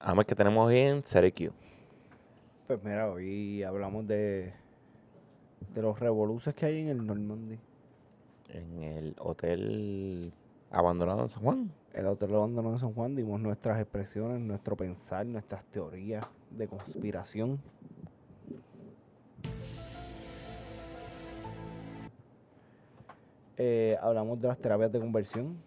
Además que tenemos hoy en Q. Pues mira, hoy hablamos de, de los revoluces que hay en el Normandy. En el hotel abandonado en San Juan. El hotel abandonado en San Juan dimos nuestras expresiones, nuestro pensar, nuestras teorías de conspiración. Eh, hablamos de las terapias de conversión.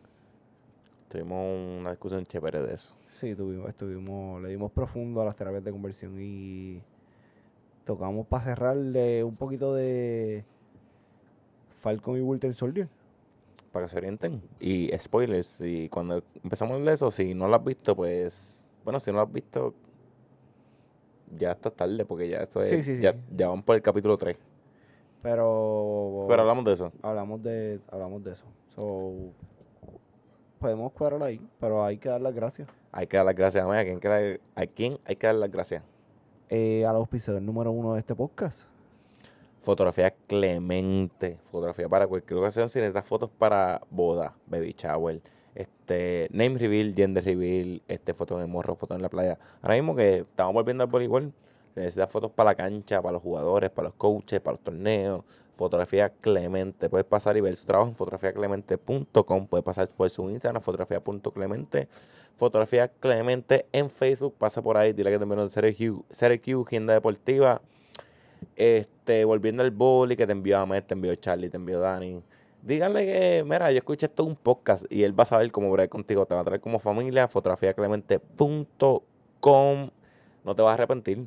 Tuvimos una discusión chévere de eso. Sí, tuvimos, estuvimos, le dimos profundo a las terapias de conversión y tocamos para cerrarle un poquito de Falcon y Winter Soldier. Para que se orienten. Y spoilers, y cuando empezamos eso, si no lo has visto, pues, bueno, si no lo has visto, ya está tarde, porque ya eso es, Sí, sí, sí. Ya, ya van por el capítulo 3. Pero, Pero hablamos de eso. hablamos de hablamos de eso. So, podemos cuadrar ahí, pero hay que dar las gracias. Hay que dar las gracias a, ¿a quién, ¿a quién hay que dar las gracias? Eh, al auspiciador número uno de este podcast. Fotografía Clemente. Fotografía para cualquier ocasión. Si necesitas fotos para boda, baby shower, este, name reveal, gender reveal, este, fotos de morro, fotos en la playa. Ahora mismo que estamos volviendo al voleibol, necesitas fotos para la cancha, para los jugadores, para los coaches, para los torneos. Fotografía Clemente. Puedes pasar y ver su trabajo en fotografiaclemente.com. Puedes pasar por su Instagram, fotografía.clemente. Fotografía Clemente en Facebook. Pasa por ahí, dile que te envió el Q, Agenda Deportiva. Este, volviendo al boli que te envió Ahmed, te envió Charlie, te envió Dani. Díganle que, mira, yo escuché esto un podcast y él va a saber cómo bregar contigo. Te va a traer como familia, fotografiaclemente.com. No te vas a arrepentir.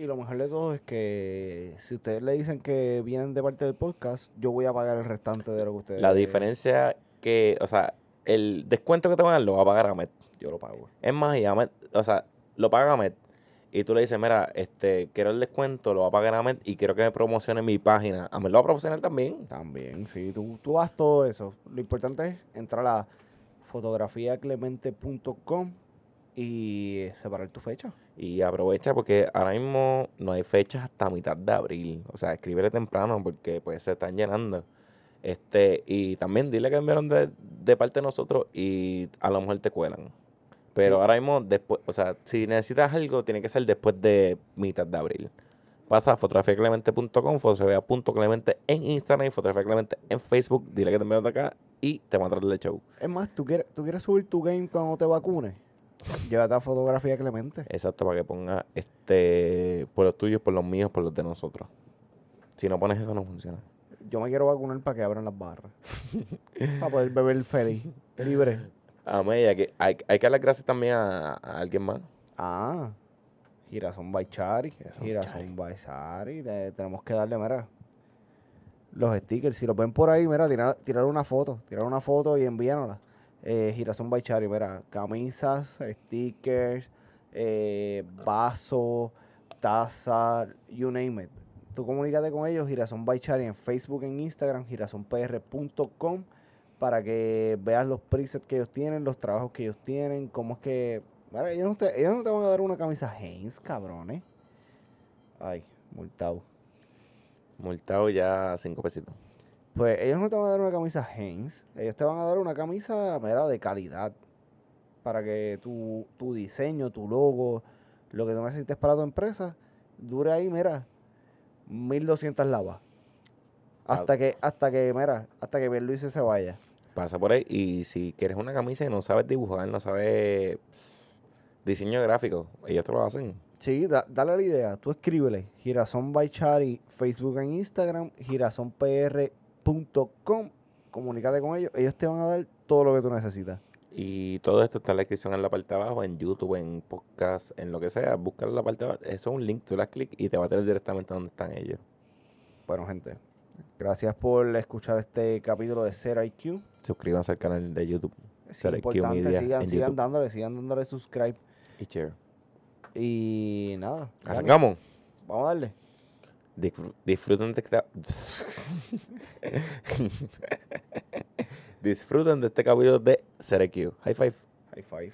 Y lo mejor de todo es que si ustedes le dicen que vienen de parte del podcast, yo voy a pagar el restante de lo que ustedes. La diferencia que, o sea, el descuento que te van a dar lo va a pagar Ahmed. Yo lo pago. Es más, y Ahmed, o sea, lo paga Ahmed. Y tú le dices, mira, este, quiero el descuento, lo va a pagar Ahmed y quiero que me promocione mi página. Ahmed lo va a promocionar también. También, sí, tú, tú haz todo eso. Lo importante es entrar a fotografiaclemente.com y separar tu fecha. Y aprovecha porque ahora mismo no hay fechas hasta mitad de abril. O sea, escríbele temprano porque pues se están llenando. Este, y también dile que enviaron de, de parte de nosotros y a lo mejor te cuelan. Pero Sí. ahora mismo, después, o sea, si necesitas algo, tiene que ser después de mitad de abril. Pasa a fotografiaclemente.com, fotografía.clemente en Instagram y fotografiaclemente en Facebook. Dile que te enviaron de acá y te van a traer el show. Es más, ¿tú quieres, ¿tú quieres subir tu game cuando te vacunes? Llévate a Fotografía Clemente. Exacto, para que ponga este por los tuyos, por los míos, por los de nosotros. Si no pones eso, no funciona. Yo me quiero vacunar para que abran las barras. para poder beber feliz, libre. A Mella, que hay, hay que darle gracias también a, a alguien más. Ah, Girasón Baichari. Girasón Baichari. Tenemos que darle, mira, los stickers. Si los ven por ahí, mira, tirar, tirar una foto. Tirar una foto y envíanosla. Eh, Girasón Baichari, mira, camisas, stickers, eh, vaso, taza, you name it. Tú comunícate con ellos, Girasón Baichari, en Facebook, en Instagram, girasonpr.com, para que veas los presets que ellos tienen, los trabajos que ellos tienen, cómo es que... Mira, ellos, no te, ellos no te van a dar una camisa Hanes, cabrones. Ay, multado. Multado ya cinco pesitos. Pues ellos no te van a dar una camisa Hanes, ellos te van a dar una camisa, mira, de calidad. Para que tu, tu diseño, tu logo, lo que tú necesites para tu empresa, dure ahí, mira, 1200 lavas. Hasta que, hasta que, mira, hasta que Luis se vaya. Pasa por ahí y si quieres una camisa y no sabes dibujar, no sabes diseño gráfico, ellos te lo hacen. Sí, da- dale la idea. Tú escríbele. Girasón by Chari, Facebook e Instagram, girasonpr.com. Comunícate con ellos. Ellos te van a dar todo lo que tú necesitas. Y todo esto está en la descripción en la parte de abajo, en YouTube, en podcast, en lo que sea. Busca en la parte de abajo. Eso es un link, tú le das clic y te va a traer directamente a donde están ellos. Bueno, gente. Gracias por escuchar este capítulo de Ser IQ. Suscríbanse al canal de YouTube Es importante. Media Sigan, sigan YouTube. dándole, sigan dándole subscribe. y share. Y nada. Arrancamos. Vamos a darle. Disfr- disfruten de esta- disfruten de este capítulo de CRQ. High five. High five.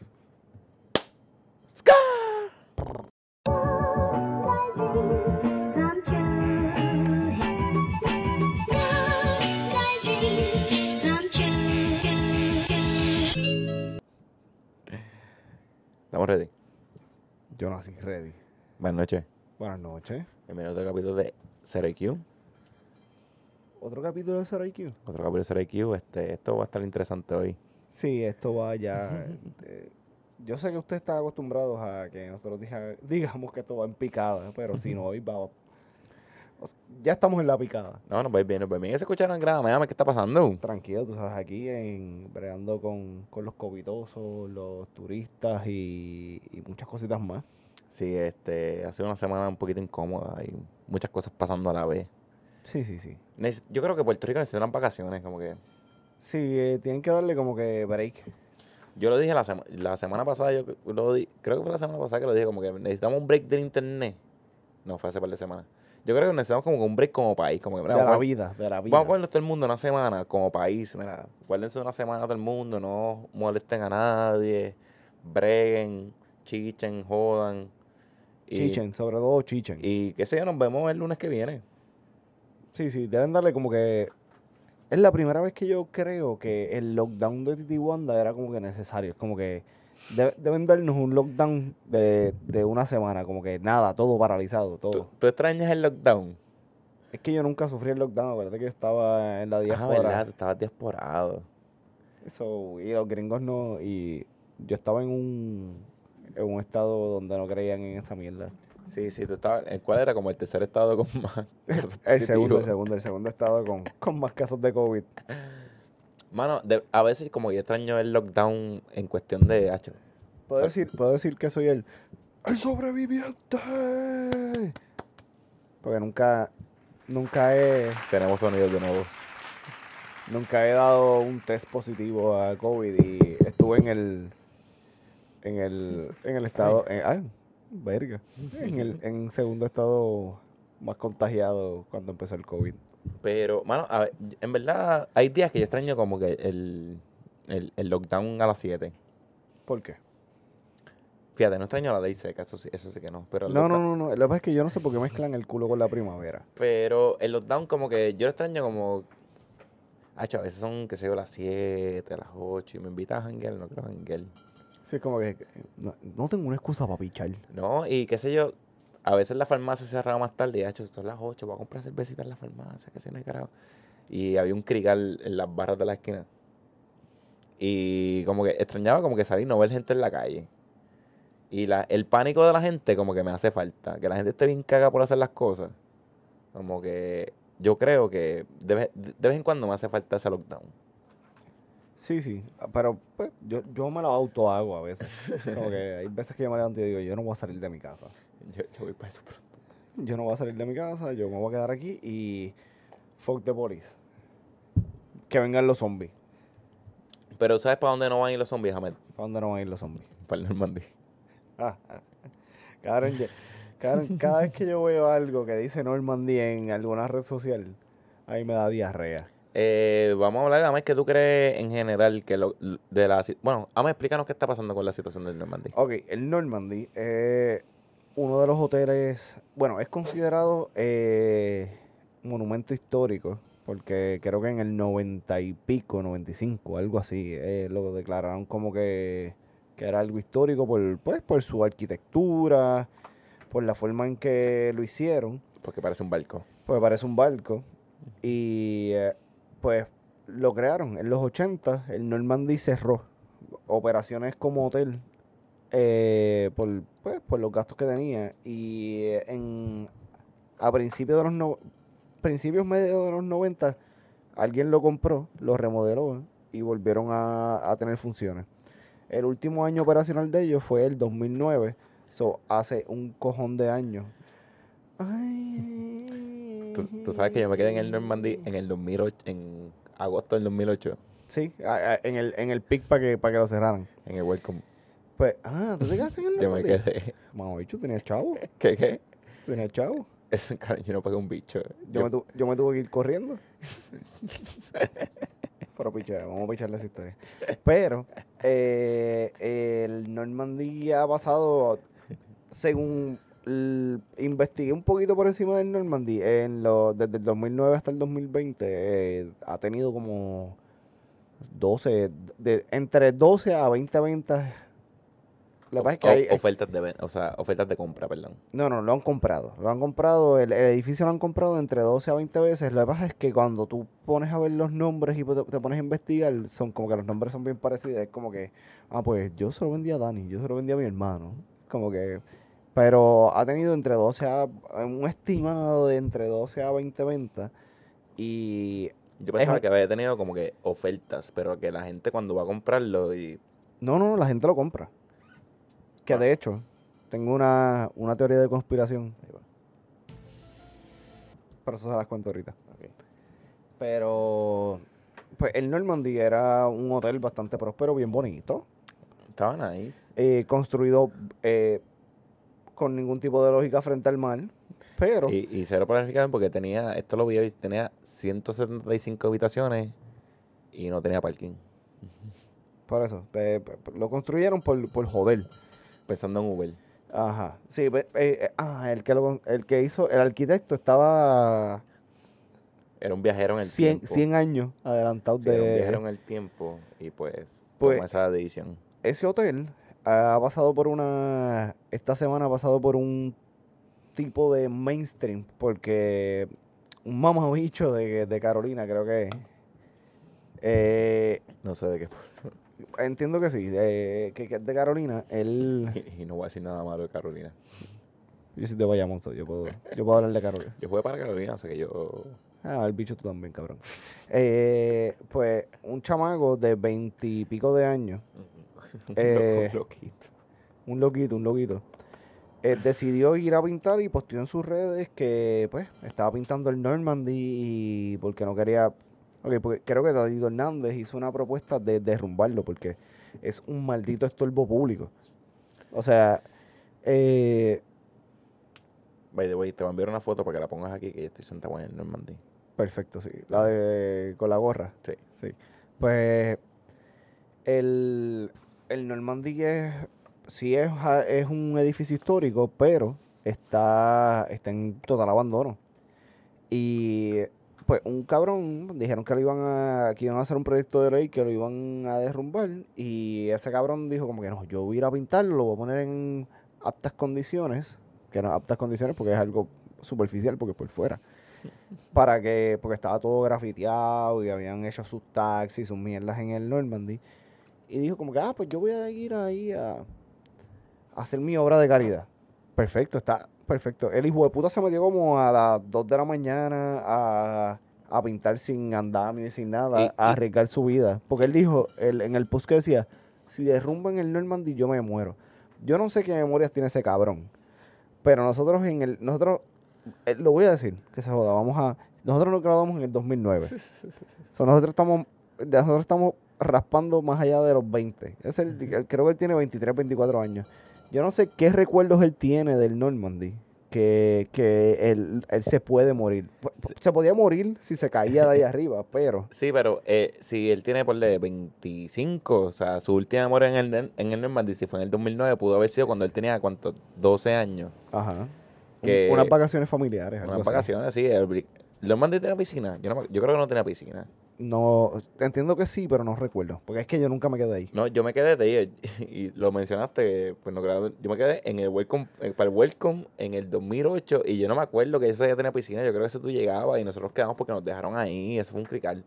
Estamos ready. Yo nací ready. Buenas noches. Buenas noches. Bienvenido a otro capítulo de Zero IQ. ¿Otro capítulo de Zero IQ? Otro capítulo de Zero IQ. Este, esto va a estar interesante hoy. Sí, esto va ya. eh, yo sé que usted está acostumbrado a que nosotros diga- digamos que esto va en picada, pero si no, hoy va. ya estamos en la picada. No, a ir bien, a ir bien. ¿Se escucharon en grama? ¿qué está pasando? Tranquilo, tú sabes, aquí en bregando con, con los covitosos, los turistas y, y muchas cositas más. Sí, este, ha sido una semana un poquito incómoda y muchas cosas pasando a la vez. Sí, sí, sí. Neces- Yo creo que Puerto Rico necesita unas vacaciones, como que... Sí, eh, tienen que darle como que break. Yo lo dije la, sema- la semana pasada, yo lo di- creo que fue la semana pasada que lo dije, como que necesitamos un break del internet. No, fue hace par de semanas. Yo creo que necesitamos como que un break como país, como que... mira, de la a- vida, de la vida. Vamos a ponernos todo el mundo una semana como país, mira, guárdense una semana todo el mundo, no molesten a nadie, breguen, chichen, jodan. Y, Chichen, sobre todo chichen. Y qué sé yo, nos vemos el lunes que viene. Sí, sí, deben darle como que... Es la primera vez que yo creo que el lockdown de Titi Wanda era como que necesario. Es como que de- deben darnos un lockdown de, de una semana, como que nada, todo paralizado, ¿Tú, todo. tú extrañas el lockdown? Es que yo nunca sufrí el lockdown, acuérdate que yo estaba en la Ah, diáspora. verdad, tú estabas diasporado. Eso, y los gringos no, y yo estaba en un, en un estado donde no creían en esta mierda. Sí, sí, tú estabas, ¿en ¿cuál era? Como el tercer estado con más casos El segundo, el segundo, el segundo estado con, con más casos de COVID. Mano, de- a veces como yo extraño el lockdown en cuestión de, hacho, Puedo decir, puedo decir que soy el, el sobreviviente. Porque nunca, nunca he, tenemos sonidos de nuevo. nunca he dado un test positivo a COVID y estuve en el, en el, en el estado, en, ay, verga, en el, en segundo estado más contagiado cuando empezó el COVID. Pero, mano, a ver, en verdad hay días que yo extraño como que el, el, el lockdown a las 7. ¿Por qué? Fíjate, no extraño la ley seca, eso sí, eso sí que no. Pero No, no, lockdown, no, no. Lo que pasa es que yo no sé por qué mezclan el culo con la primavera. Pero el lockdown como que yo lo extraño como... Hacho, a veces son, qué sé yo, las 7, a las 8 y me invitas a janguear, no quiero janguear. Sí, es como que no, no tengo una excusa para pichar. No, y qué sé yo, a veces la farmacia se cerraba más tarde y, hacho, son las 8, voy a comprar cervecita en la farmacia, que si no hay carajo. Y había un crigal en las barras de la esquina. Y como que extrañaba como que salir no ver gente en la calle. Y la, el pánico de la gente como que me hace falta. Que la gente esté bien caga por hacer las cosas. Como que yo creo que de de vez en cuando me hace falta ese lockdown. Sí, sí. ah, Pero pues, yo, yo me lo auto hago a veces. Como que hay veces que yo me levanto y digo, yo no voy a salir de mi casa. Yo, yo voy para eso pronto. Yo no voy a salir de mi casa, yo me voy a quedar aquí y fuck the police. Que vengan los zombies. Pero ¿sabes para dónde no van a ir los zombies, Ahmed? ¿Para dónde no van a ir los zombies? Para el Normandía. Ah, ah. Cabrón, yo- cabrón, cada vez que yo veo algo que dice Normandy en alguna red social, ahí me da diarrea. Eh, vamos a hablar, Ahmed, que tú crees en general que lo, de la... Bueno, Ahmed, explícanos qué está pasando con la situación del Normandía. Ok, el Normandy es uno de los hoteles, bueno, es considerado eh, monumento histórico, porque creo que en el 90 y pico, 95, algo así, eh, lo declararon como que, que era algo histórico por, pues, por su arquitectura, por la forma en que lo hicieron, Porque parece un barco. pues parece un barco, y eh, pues lo crearon en los 80, el Normandy cerró operaciones como hotel eh, por, pues, por los gastos que tenía. Y eh, en, a principios de los no- principios medios de los 90, alguien lo compró, lo remodeló y volvieron a, a tener funciones. El último año operacional de ellos fue el 2009, so, hace un cojón de años. Ay. Tú, tú sabes que yo me quedé en el Normandy en el 2008, en agosto del 2008, Sí, en el, en el pic para que, para que lo cerraran. en el Welcome. Pues, ah, ¿tú te quedaste en el Yo me Normandy? quedé... Mamá, bicho, tenía chavo. ¿Qué, qué? Tenía chavo. Ese cara, yo no pagué un bicho. Yo, Yo- me, tu- yo me tuve que ir corriendo. Pero pichea, vamos a picharle esa historia. Pero eh, el Normandy ha pasado, según investigué un poquito por encima del Normandy, en lo, desde el 2009 hasta el 2020, eh, ha tenido como 12, de, entre 12 a 20 ventas Lo que pasa es que O- hay- ofertas de o sea, ofertas de compra, perdón. No, no, lo han comprado. Lo han comprado, el, el edificio lo han comprado entre 12 a 20 veces. Lo que pasa es que cuando tú pones a ver los nombres y te, te pones a investigar, son como que los nombres son bien parecidos. Es como que, ah, pues yo se lo vendí a Dani, yo se lo vendí a mi hermano. Como que, pero ha tenido entre 12 a, un estimado de entre 12 a 20 ventas. Y Yo pensaba que había tenido como que ofertas, pero que la gente cuando va a comprarlo y no, no, la gente lo compra. Que Ah. de hecho, tengo una, una teoría de conspiración. Pero eso se las cuento ahorita. Ok. Pero, pues el Normandy era un hotel bastante próspero, bien bonito, estaba nice. eh, construido eh, con ningún tipo de lógica frente al mar, pero Y, y cero planificación porque tenía, esto lo vi hoy, tenía 175 habitaciones y no tenía parking. por eso, eh, lo construyeron por, por joder. Pensando en Uber. Ajá, sí, eh, eh, ah, el que, lo, el que hizo, el arquitecto estaba Era un viajero en el 100, tiempo. 100 años adelantado Sí, era un viajero de... en el tiempo y pues, Pues- tomó esa decisión. Ese hotel ha pasado por una, esta semana ha pasado por un tipo de mainstream, porque un mamabicho de, de Carolina, creo que. Eh, No sé de qué. entiendo que sí, de- que, que es de Carolina. Él. Y, y no voy a decir nada malo de Carolina. Yo soy de Bayamón, so yo puedo, yo puedo hablar de Carolina. Yo jugué para Carolina, o sea que yo. Ah, el bicho tú también, cabrón. Eh, pues un chamaco de veintipico de años, Eh, loco, loquito. un loquito, un loquito, eh, decidió ir a pintar y posteó en sus redes que pues estaba pintando el Normandy y porque no quería, ok, porque creo que David Hernández hizo una propuesta de derrumbarlo porque es un maldito estorbo público. O sea, eh, By the way, te voy a enviar una foto para que la pongas aquí, que yo estoy sentado en el Normandy. perfecto, sí, la de con la gorra. Sí. Sí. Pues el, el Normandy es, sí es, es un edificio histórico, pero está, está en total abandono. Y pues un cabrón, dijeron que lo iban a, que iban a hacer un proyecto de ley que lo iban a derrumbar. Y ese cabrón dijo como que no, yo voy a ir a pintarlo, lo voy a poner en aptas condiciones, que no aptas condiciones porque es algo superficial porque es por fuera para que, porque estaba todo grafiteado y habían hecho sus taxis, sus mierdas en el Normandy. Y dijo como que, ah, pues yo voy a ir ahí a, a hacer mi obra de caridad. Perfecto, está perfecto. El hijo de puta se metió como a las 2 de la mañana a, a pintar sin andamio y sin nada, Y- a arriesgar su vida. Porque él dijo, él, en el post que decía, si derrumban el Normandy yo me muero. Yo no sé qué memorias tiene ese cabrón. Pero nosotros en el, nosotros, eh, lo voy a decir, que se joda, vamos a, nosotros nos graduamos en el 2009. So, nosotros estamos, nosotros estamos raspando más allá de los 20. Es el, el- creo que él tiene 23, 24 años. Yo no sé qué recuerdos él tiene del Normandy. Que, que él, él se puede morir. Se podía morir si se caía de ahí arriba, pero... Sí, pero eh, si él tiene por de 25, o sea, su última memoria en el, en el Normandy, si fue en el 2009, pudo haber sido cuando él tenía, ¿cuánto? 12 años. Ajá. Que- unas vacaciones familiares. Unas así. vacaciones, sí. El, Normandy tenía piscina. Yo, no yo creo que no tenía piscina. No, entiendo que sí, pero no recuerdo. Porque es que yo nunca me quedé ahí. No, yo me quedé de ahí, y lo mencionaste, pues no creo, yo me quedé en el Welcome, eh, para el Welcome en el 2008 y yo no me acuerdo que ese ya tenía piscina, yo creo que ese tú llegabas y nosotros quedamos porque nos dejaron ahí, eso fue un crical.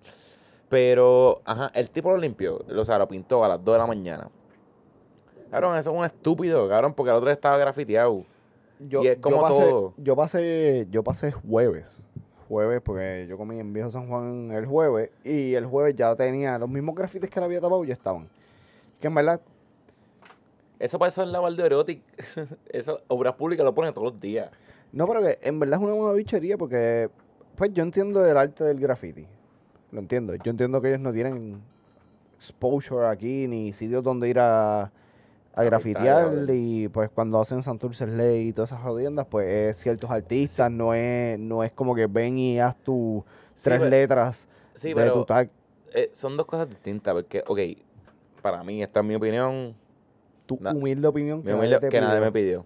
Pero, ajá, el tipo lo limpió, o sea, lo pintó a las 2 de la mañana. Cabrón, eso es un estúpido, cabrón, porque el otro estaba grafiteado. Yo, Y es como yo pasé, todo. Yo pasé, yo pasé jueves. Jueves, porque yo comí en Viejo San Juan el jueves. Y el jueves ya tenía los mismos grafites que le había tapado, ya estaban. Que en verdad, Eso eso es la de erótica, eso, obras públicas lo ponen todos los días. no, pero que en verdad es una buena bichería porque, pues yo entiendo el arte del graffiti. Lo entiendo. Yo entiendo que ellos no tienen exposure aquí, ni sitios donde ir a, a grafitear. Y pues cuando hacen Santurce Ley y todas esas jodiendas, pues es ciertos artistas, no es, no es como que ven y haz tu Sí, tres pero- letras Sí, de pero tu tag, eh, son dos cosas distintas, porque, ok, para mí, esta es mi opinión, tu na- humilde opinión humilde- te que nadie me pidió.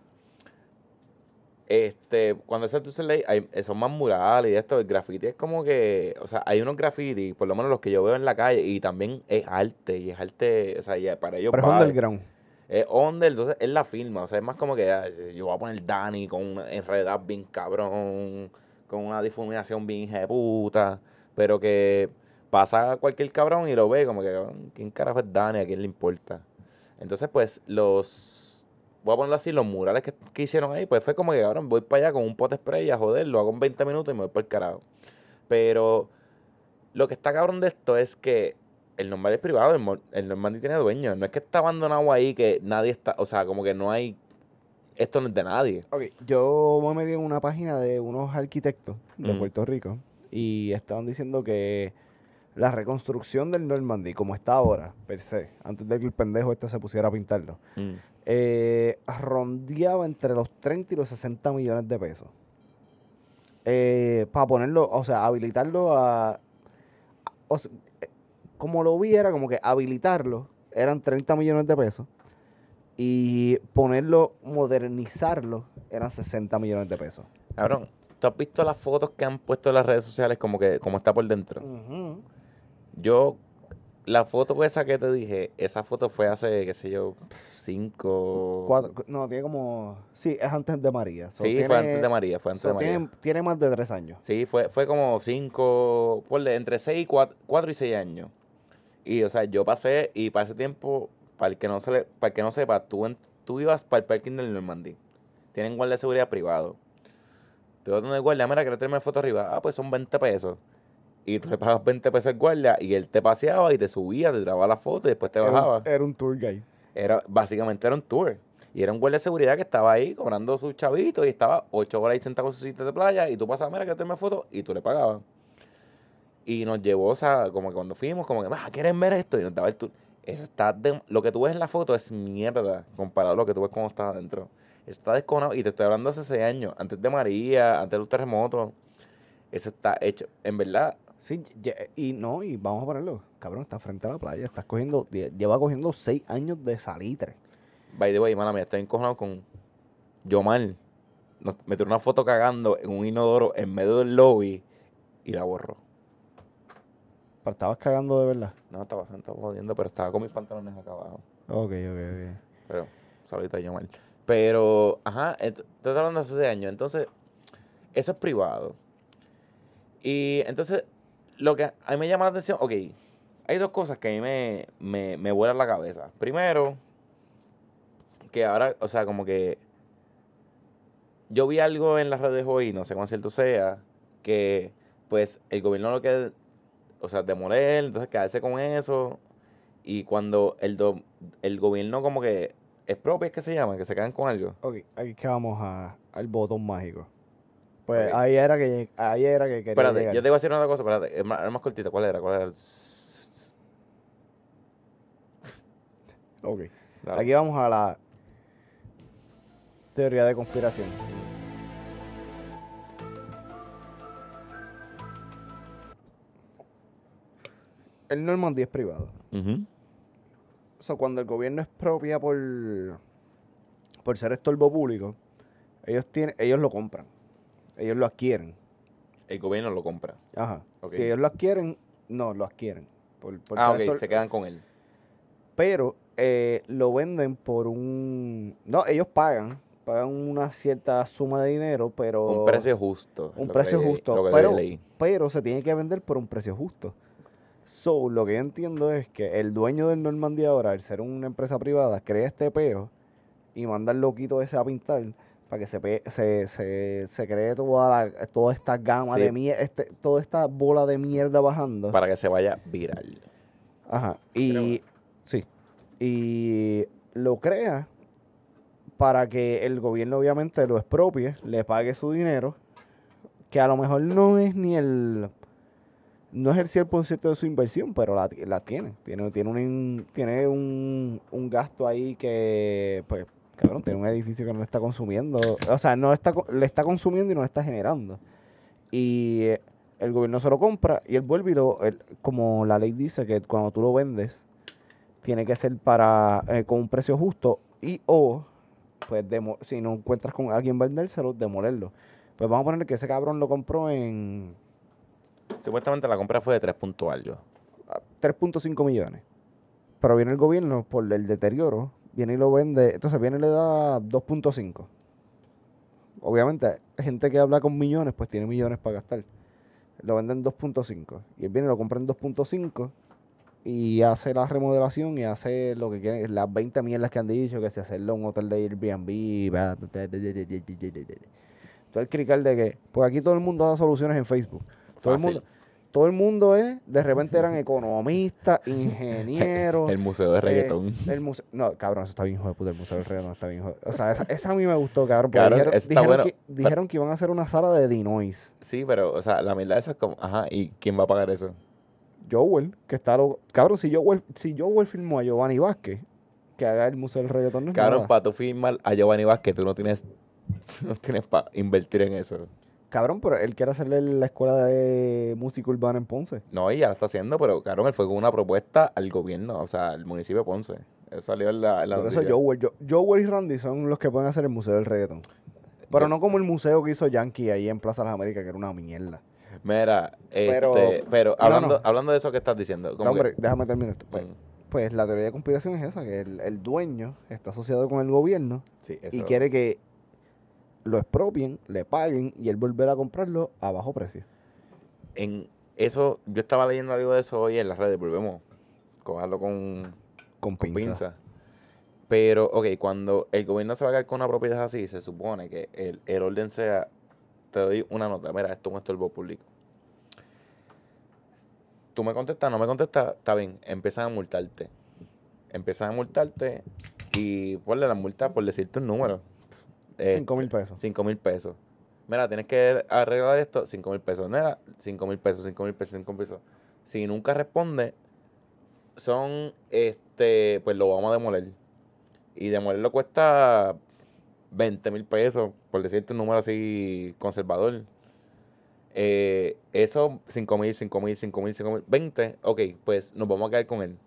Este, cuando es Santurce Ley, hay, eh, son más murales y esto, el graffiti es como que, o sea, hay unos graffiti, por lo menos los que yo veo en la calle, y también es arte, y es arte, o sea, y para ellos Pero es underground. Es under, entonces él la firma. O sea, es más como que ah, yo voy a poner Dani con una enredad bien cabrón, con una difuminación bien puta, pero que pasa cualquier cabrón y lo ve como que, ¿quién carajo es Dani? ¿A quién le importa? Entonces, pues, los, voy a ponerlo así, los murales que, que hicieron ahí, pues fue como que, cabrón, voy para allá con un pote spray a joder, lo hago en 20 minutos y me voy para el carajo. Pero lo que está cabrón de esto es que el Normandy es privado, el, el Normandy tiene dueño. No es que está abandonado ahí, que nadie está, o sea, como que no hay, esto no es de nadie. Ok, yo me metí en una página de unos arquitectos de. Puerto Rico y estaban diciendo que la reconstrucción del Normandy, como está ahora, per se, antes de que el pendejo este se pusiera a pintarlo, Mm. eh, rondeaba entre los 30 y los 60 millones de pesos. Eh, para ponerlo, o sea, habilitarlo a... o sea, como lo vi era como que habilitarlo eran 30 millones de pesos y ponerlo, modernizarlo eran 60 millones de pesos. Cabrón, ¿tú has visto las fotos que han puesto en las redes sociales como que, como está por dentro? Yo, la foto esa que te dije, esa foto fue hace, qué sé yo, cinco... Cuatro- no, tiene como... Sí, es antes de María. So, Sí, tiene- fue antes de María, fue antes so, de María. tiene, tiene más de tres años. Sí, fue, fue como cinco, ponle, entre seis y cuatro, cuatro y seis años. Y, o sea, yo pasé, y para ese tiempo, para el que no, se le, para el que no sepa, tú, en- tú ibas para el parking del Normandy. Tienen guardia de seguridad privado. Tú vas donde el guardia, mira, quiero tenerme foto arriba. Ah, pues son 20 pesos. Y tú le pagas 20 pesos al guardia, y él te paseaba y te subía, te grababa la foto y después te Era un- bajaba. era un tour guide. Era, básicamente era un tour. Y era un guardia de seguridad que estaba ahí cobrando sus chavitos y estaba ocho horas ahí sentado con su sitio de playa y tú pasabas, mira, que tenerme foto y tú le pagabas. Y nos llevó, o sea, como que cuando fuimos, como que, ah, ¿quieren ver esto? Y nos daba el tour. Eso está, de- lo que tú ves en la foto es mierda comparado a lo que tú ves cuando estás adentro. Está desconado y te estoy hablando hace seis años, antes de María, antes de los terremotos. Eso está hecho. En verdad, Sí, y no, y vamos a ponerlo. Cabrón, está frente a la playa. Estás cogiendo, lle- lleva cogiendo seis años de salitre. By the way, mala mía, estoy encojonado con Yomar. Nos metió una foto cagando en un inodoro en medio del lobby y la borró. Pero estabas cagando de verdad. No, estaba, estaba jodiendo, pero estaba con mis pantalones acá abajo. Ok, ok, ok. Pero, saludita a Yomar. Pero, ajá, estoy hablando de hace seis años. Entonces, eso es privado. Y entonces, lo que a mí me llama la atención, ok, hay dos cosas que a mí me, me, me vuelan la cabeza. Primero, que ahora, o sea, como que yo vi algo en las redes hoy, no sé cuán cierto sea, que pues el gobierno lo que, o sea, demoler, entonces quedarse con eso, y cuando el, do- el gobierno como que es propio, es que se llama, que se quedan con algo. Ok, aquí que vamos a, al botón mágico. Pues ahí era que ahí era que quería Espérate, llegar. yo te voy a decir una cosa, espérate, es más, es más cortita, ¿cuál era? ¿Cuál era? Ok. Dale. Aquí vamos a la teoría de conspiración. El Normandy es privado. Ujú. O sea, cuando el gobierno expropia por, por ser estorbo público, ellos tienen, ellos lo compran. Ellos lo adquieren. El gobierno lo compra. Ajá. Si ellos lo adquieren, no, lo adquieren. Por, por Ah, ok, estor- se quedan con él. Pero eh, lo venden por un... No, ellos pagan. Pagan una cierta suma de dinero, pero... Un precio justo. Un precio justo. Pero, pero se tiene que vender por un precio justo. So, lo que yo entiendo es que el dueño del Normandy ahora, al ser una empresa privada, crea este peo y manda al loquito ese a pintar para que se, pe- se, se, se cree toda, la- toda esta gama Sí. de mierda, este, toda esta bola de mierda bajando. Para que se vaya viral. Ajá. Y sí. Y lo crea para que el gobierno obviamente lo expropie, le pague su dinero, que a lo mejor no es ni el no es el 100% de su inversión, pero la, la tiene. Tiene, tiene, un, tiene un, un gasto ahí que, pues, cabrón, tiene un edificio que no está consumiendo. O sea, no está, le está consumiendo y no le está generando. Y eh, el gobierno se lo compra y él vuelve y lo, como la ley dice que cuando tú lo vendes, tiene que ser para eh, con un precio justo y o, pues, demo- si no encuentras con alguien vendérselo, demolerlo. Pues vamos a ponerle que ese cabrón lo compró en Supuestamente la compra fue de 3 algo. 3.5 millones. Pero viene el gobierno por el deterioro, viene y lo vende, entonces viene y le da 2.5. Obviamente, gente que habla con millones, pues tiene millones para gastar. Lo venden 2.5. Y él viene y lo compra en 2.5 y hace la remodelación y hace lo que quieren, las 20 mierdas que han dicho, que si hacerlo un hotel de Airbnb, todo el crical de que, pues aquí todo el mundo da soluciones en Facebook. Todo el mundo, todo el mundo es, de repente eran economistas, ingenieros. El museo de eh, reggaetón. el museo, no, cabrón, eso está bien hijo de puta, el museo del reggaetón está bien hijo de- O sea, esa, esa a mí me gustó, cabrón, porque Cabrón, dijeron, dijeron bueno, que, pero- dijeron que iban a hacer una sala de Dinois. Sí, pero, o sea, la mierda esa es como, ajá, ¿y quién va a pagar eso? Joel, que está lo... Cabrón, si Joel, si Joel filmó a Giovanni Vázquez, que haga el museo del reggaetón no es Cabrón, nada. para tú firmar a Giovanni Vázquez, tú no tienes, tú no tienes para invertir en eso. Cabrón, pero él quiere hacerle la escuela de música urbana en Ponce. No, y ya lo está haciendo, pero, cabrón, él fue con una propuesta al gobierno, o sea, al municipio de Ponce. Eso salió en la, en la Por eso. Joel, Jo- Joel y Randy son los que pueden hacer el museo del reggaetón. Pero no como el museo que hizo Yankee ahí en Plaza de las Américas, que era una mierda. Mira, Pero- este, pero, hablando, no. hablando de eso que estás diciendo, No, que- hombre, déjame terminar esto. Pues, Mm, pues la teoría de conspiración es esa, que el, el dueño está asociado con el gobierno sí, y quiere que lo expropien, le paguen y él volver a comprarlo a bajo precio. en eso, yo estaba leyendo algo de eso hoy en las redes, volvemos, cogerlo con, Con pinza. Pero, ok, cuando el gobierno se va a quedar con una propiedad así, se supone que el, el orden sea, te doy una nota, mira, esto es un estorbo público. Tú me contestas, no me contestas, está bien, empiezan a multarte. Empiezan a multarte y ponle la multa por decirte un número. Eh, 5 mil pesos. 5 mil pesos. Mira, tienes que arreglar esto, 5 mil pesos. Mira, 5 mil pesos, 5 mil pesos, 5 mil pesos. Si nunca responde, son, este, pues lo vamos a demoler. Y demolerlo cuesta 20 mil pesos, por decirte un número así conservador. Eh, eso, 5 mil, 5 mil, 5 mil, 5 mil, 20. Ok, pues nos vamos a quedar con él.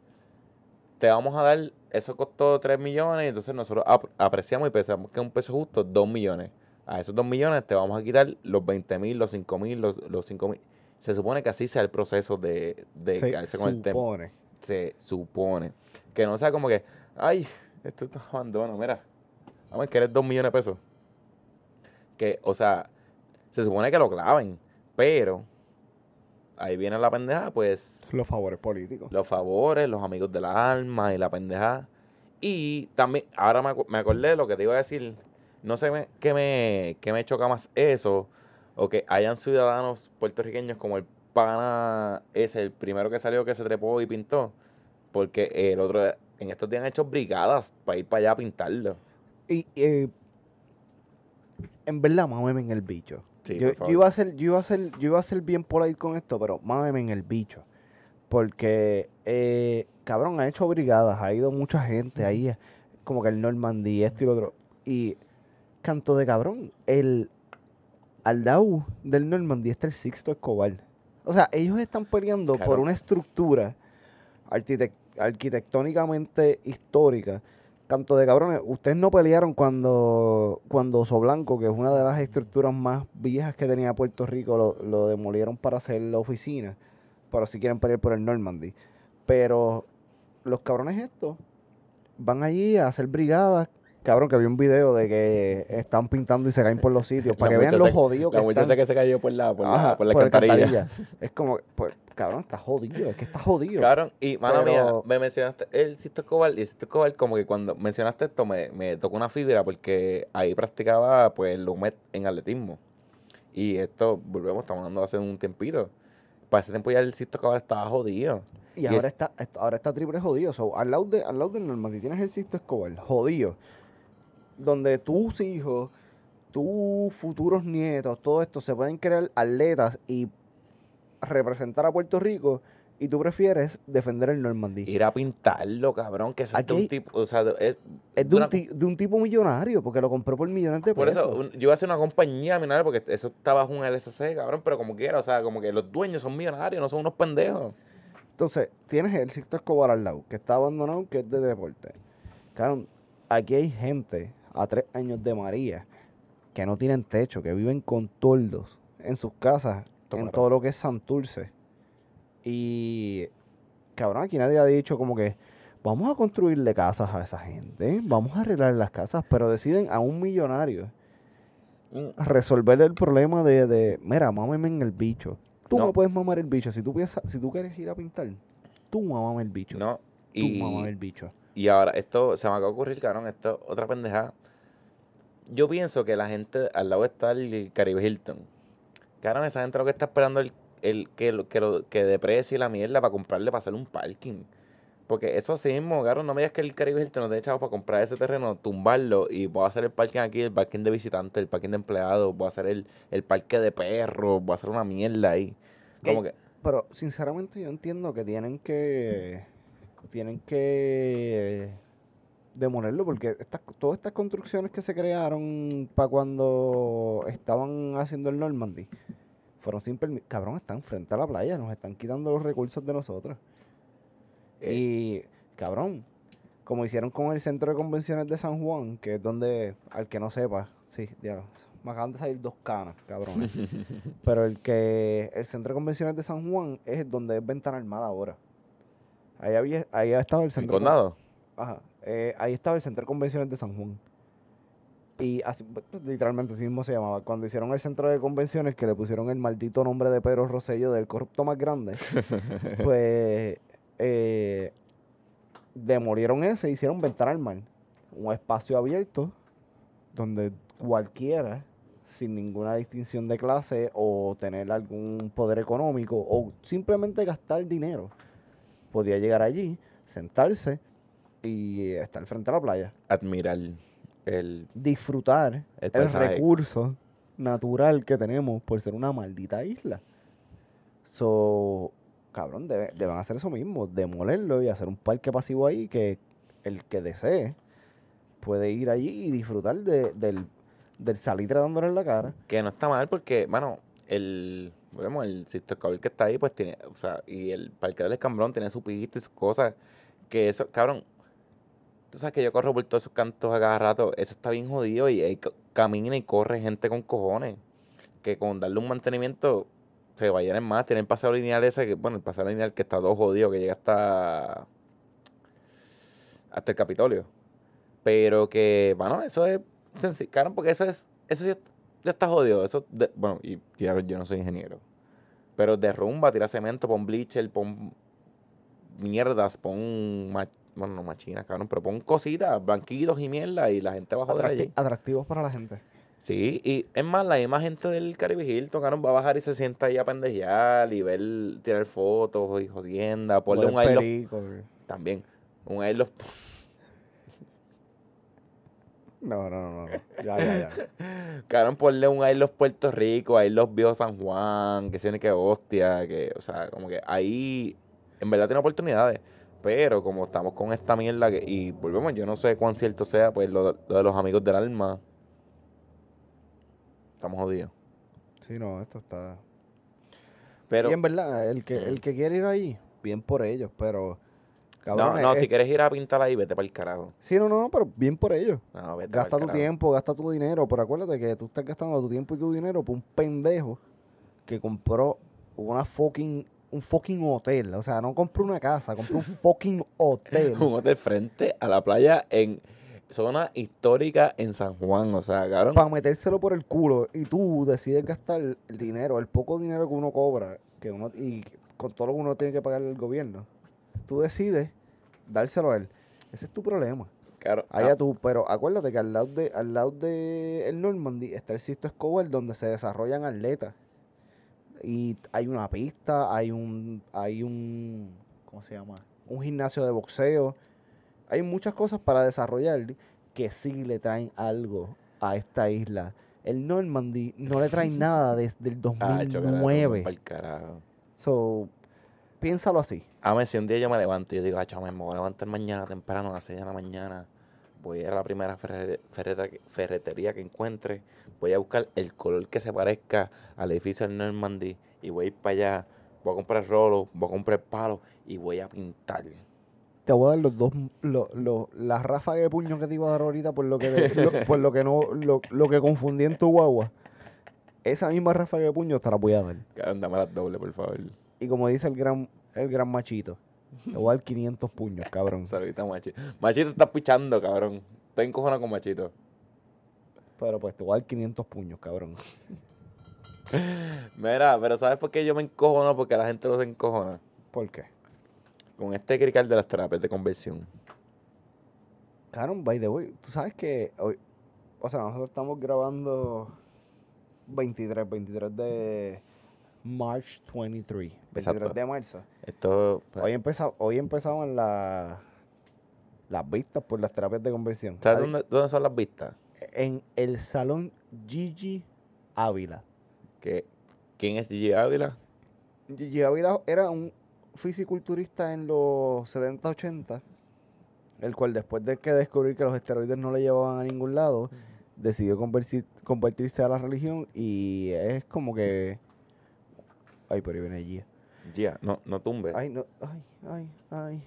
Te vamos a dar, eso costó 3 millones, entonces nosotros ap- apreciamos y pensamos que es un peso justo, 2 millones. A esos 2 millones te vamos a quitar los 20 mil, los 5 mil, los, los 5 mil. Se supone que así sea el proceso de, de Se quedarse con el tema supone. se supone. Que no sea como que, ay, esto es abandono, mira, vamos a querer dos millones de pesos. Que, o sea, se supone que lo claven, pero ahí viene la pendeja, pues Los favores políticos. los favores, los amigos de la alma y la pendeja. Y también, ahora me, me acordé de lo que te iba a decir. No sé me- qué me, qué me choca más eso, o que hayan ciudadanos puertorriqueños como el pana ese, el primero que salió que se trepó y pintó. Porque el otro, en estos días han hecho brigadas para ir para allá a pintarlo. Y eh, en verdad, mámeme en el bicho. Sí, yo, iba a ser, yo iba a ser, yo iba a ser bien polite con esto, pero mámeme en el bicho. Porque, eh, cabrón, ha hecho brigadas, ha ido mucha gente ahí, como que el Normandy, esto y lo otro. Y, canto de cabrón, el al lado del Normandy está el Sixto Escobar. O sea, ellos están peleando por una estructura arquitect- arquitectónicamente histórica. Canto de cabrones, ustedes no pelearon cuando, cuando Oso Blanco, que es una de las estructuras más viejas que tenía Puerto Rico, lo, lo demolieron para hacer la oficina. Pero si quieren pelear por el Normandy. Pero los cabrones estos van allí a hacer brigadas. Cabrón, que había un video de que están pintando y se caen por los sitios. Para La que vean lo jodido que La muchacha que se cayó por la, por la, por la por el alcantarilla. alcantarilla. Es como, pues, cabrón, está jodido. Es que está jodido. Cabrón, y mala mía, me mencionaste el Sisto Escobar, y el Sisto Escobar, como que cuando mencionaste esto, me, me tocó una fibra porque ahí practicaba pues el UMET en atletismo. Y esto, volvemos, estamos hablando hace un tiempito. Para ese tiempo ya el Sisto Escobar estaba jodido. Y, Y ahora es- está, est- ahora está triple jodido. So, al, lado de, al lado del Normandy tienes el Sisto Escobar, jodido. Donde tus hijos, tus futuros nietos, todo esto se pueden crear atletas y representar a Puerto Rico. Y tú prefieres defender el Normandy. Ir a pintarlo, cabrón, que eso es de un tipo, o sea, es, es de una- un, ti- de un tipo millonario, porque lo compró por millones de Por pesos. eso, un- yo iba a hacer una compañía millonaria porque eso está bajo un LSC, cabrón, pero como quiera, o sea, como que los dueños son millonarios, no son unos pendejos. Entonces, tienes el Sisto Escobar al lado, que está abandonado, que es de deporte. Claro, aquí hay gente a tres años de María que no tienen techo, que viven con toldos en sus casas, en todo lo que es Santurce. Y, cabrón, aquí nadie ha dicho como que vamos a construirle casas a esa gente, vamos a arreglar las casas, pero deciden a un millonario Mm, resolver el problema de, de mira, mámame en el bicho. Tú No. me puedes mamar el bicho. Si tú piensas, si tú quieres ir a pintar, tú mamame el bicho. No, tú y, mamame el bicho. Y ahora, esto se me acaba de ocurrir, cabrón, esto otra pendejada. Yo pienso que la gente, al lado está el Caribe Hilton. Cabrón, esa gente lo que está esperando es el, el que, lo, que, lo, que deprecie la mierda para comprarle, para hacer un parking. Porque eso sí mismo, cabrón, no me digas que el Caribe Hilton no te chavos para comprar ese terreno, tumbarlo y voy a hacer el parking aquí, el parking de visitantes, el parking de empleados, voy a hacer el, el parque de perros, voy a hacer una mierda ahí. Como que, Pero sinceramente yo entiendo que tienen que tienen que demolerlo porque estas, todas estas construcciones que se crearon para cuando estaban haciendo el Normandy fueron sin permiso. Cabrón, están frente a la playa, nos están quitando los recursos de nosotros. Eh. Y, cabrón, como hicieron con el centro de convenciones de San Juan, que es donde, al que no sepa, sí, ya, me acaban de salir dos canas, cabrón. Pero el que, el centro de convenciones de San Juan es donde es Ventana Armada ahora. Ahí había, ahí estaba el ¿el centro. con- condado? Ajá. eh, ahí estaba el centro de convenciones de San Juan. Y así, pues, literalmente así mismo se llamaba. Cuando hicieron el centro de convenciones, que le pusieron el maldito nombre de Pedro Rosselló del corrupto más grande, pues eh, demolieron ese hicieron Ventana al Mar. Un espacio abierto donde cualquiera, sin ninguna distinción de clase o tener algún poder económico o simplemente gastar dinero, podía llegar allí, sentarse y estar frente a la playa. Admirar el, Disfrutar el recurso natural que tenemos por ser una maldita isla. So, cabrón, debe- deben hacer eso mismo, demolerlo y hacer un parque pasivo ahí que el que desee puede ir allí y disfrutar de- del, del salitre dándole en la cara. Que no está mal porque, mano, el, volvemos, el Sisto que está ahí, pues tiene, o sea, y el Parque del Escambrón tiene su pista y sus cosas. Que eso, cabrón, tú sabes que yo corro por todos esos cantos a cada rato, eso está bien jodido y ca- camina y corre gente con cojones. Que con darle un mantenimiento se vayan en más. Tienen paseo lineal ese, que, bueno, el paseo lineal que está todo jodido, que llega hasta, hasta el Capitolio. Pero que, bueno, eso es cabrón, porque eso es, eso sí ya está jodido. Eso, de- bueno, y tirar, yo no soy ingeniero. Pero derrumba, tira cemento, pon bleacher, pon mierdas, pon, ma- bueno, no machinas, cabrón, pero pon cositas, blanquitos y mierda, y la gente va a joder Atracti- allí. atractivos para la gente. Sí, y es más, la misma gente del Caribe Hilton, cabrón, va a bajar y se sienta ahí a pendejear y ver, tirar fotos y jodienda, ponle un güey. también, un love, No, no, no, no. Ya, ya, ya. cabrón, ponle un I love Puerto Rico, I love Viejo San Juan, que tiene que hostia, que, o sea, como que ahí, en verdad tiene oportunidades, pero como estamos con esta mierda, que, y volvemos, yo no sé cuán cierto sea, pues lo, lo de los amigos del alma, estamos jodidos. Sí, no, esto está... Pero, y en verdad, el que, el que quiere ir ahí, bien por ellos, pero... no, Cabrón, no, es- si quieres ir a pintar ahí, vete para el carajo. Sí, no, no, no, pero bien por ellos. No, vete Gasta tu tiempo, gasta tu dinero, pero acuérdate que tú estás gastando tu tiempo y tu dinero por un pendejo que compró una fucking, un fucking hotel. O sea, no compró una casa, compró un fucking hotel. Un hotel frente a la playa en zona histórica en San Juan. O sea, cabrón. para metérselo por el culo y tú decides gastar el dinero, el poco dinero que uno cobra, que uno y con todo lo que uno tiene que pagar al gobierno, tú decides dárselo a él. Ese es tu problema. Claro, Allá ah, tú, pero acuérdate que al lado de al lado de el Normandy está el Sisto Escobar donde se desarrollan atletas. Y hay una pista, hay un hay un ¿cómo se llama? Un gimnasio de boxeo. Hay muchas cosas para desarrollar que sí le traen algo a esta isla. El Normandy no le trae nada desde el ah, hecho, carajo, 2009. pa'l carajo. So, piénsalo así. A ver, si un día yo me levanto y yo digo, ah, me voy a levantar mañana temprano a las 6 de la mañana. Voy a ir a la primera ferre- ferretería que encuentre. Voy a buscar el color que se parezca al edificio del Normandy. Y voy a ir para allá. Voy a comprar rolo, voy a comprar palo y voy a pintar. Te voy a dar los dos, lo, lo- la ráfaga de puño que te iba a dar ahorita por lo que, lo- por lo que no, lo, lo que confundí en tu guagua. Esa misma ráfaga de puño te la voy a dar. Dame las doble, por favor. Y como dice el gran, el gran machito, Te voy a dar 500 puños, cabrón. Saludita, Machito. Machito está pichando, cabrón. Estoy encojonado con Machito. Pero pues te voy a dar 500 puños, cabrón. Mira, pero ¿sabes por qué yo me encojono? Porque la gente no se encojona. ¿Por qué? Con este crical de las terapias de conversión. Cabrón, by the way, tú sabes que hoy, o sea, nosotros estamos grabando 23, 23 de March 23, 23 Exacto. de marzo. Esto. pues, Hoy, empeza, hoy la- las vistas por las terapias de conversión. ¿Sabes dónde, dónde son las vistas? En el salón Gigi Ávila. Que, ¿Quién es Gigi Ávila? Gigi Ávila era un fisiculturista en los 70, 80, el cual después de que descubrir que los esteroides no le llevaban a ningún lado, decidió convertir- convertirse a la religión y es como que... Ay, pero ahí viene Gia. Gia, no, no tumbe. Ay, no, ay, ay, ay.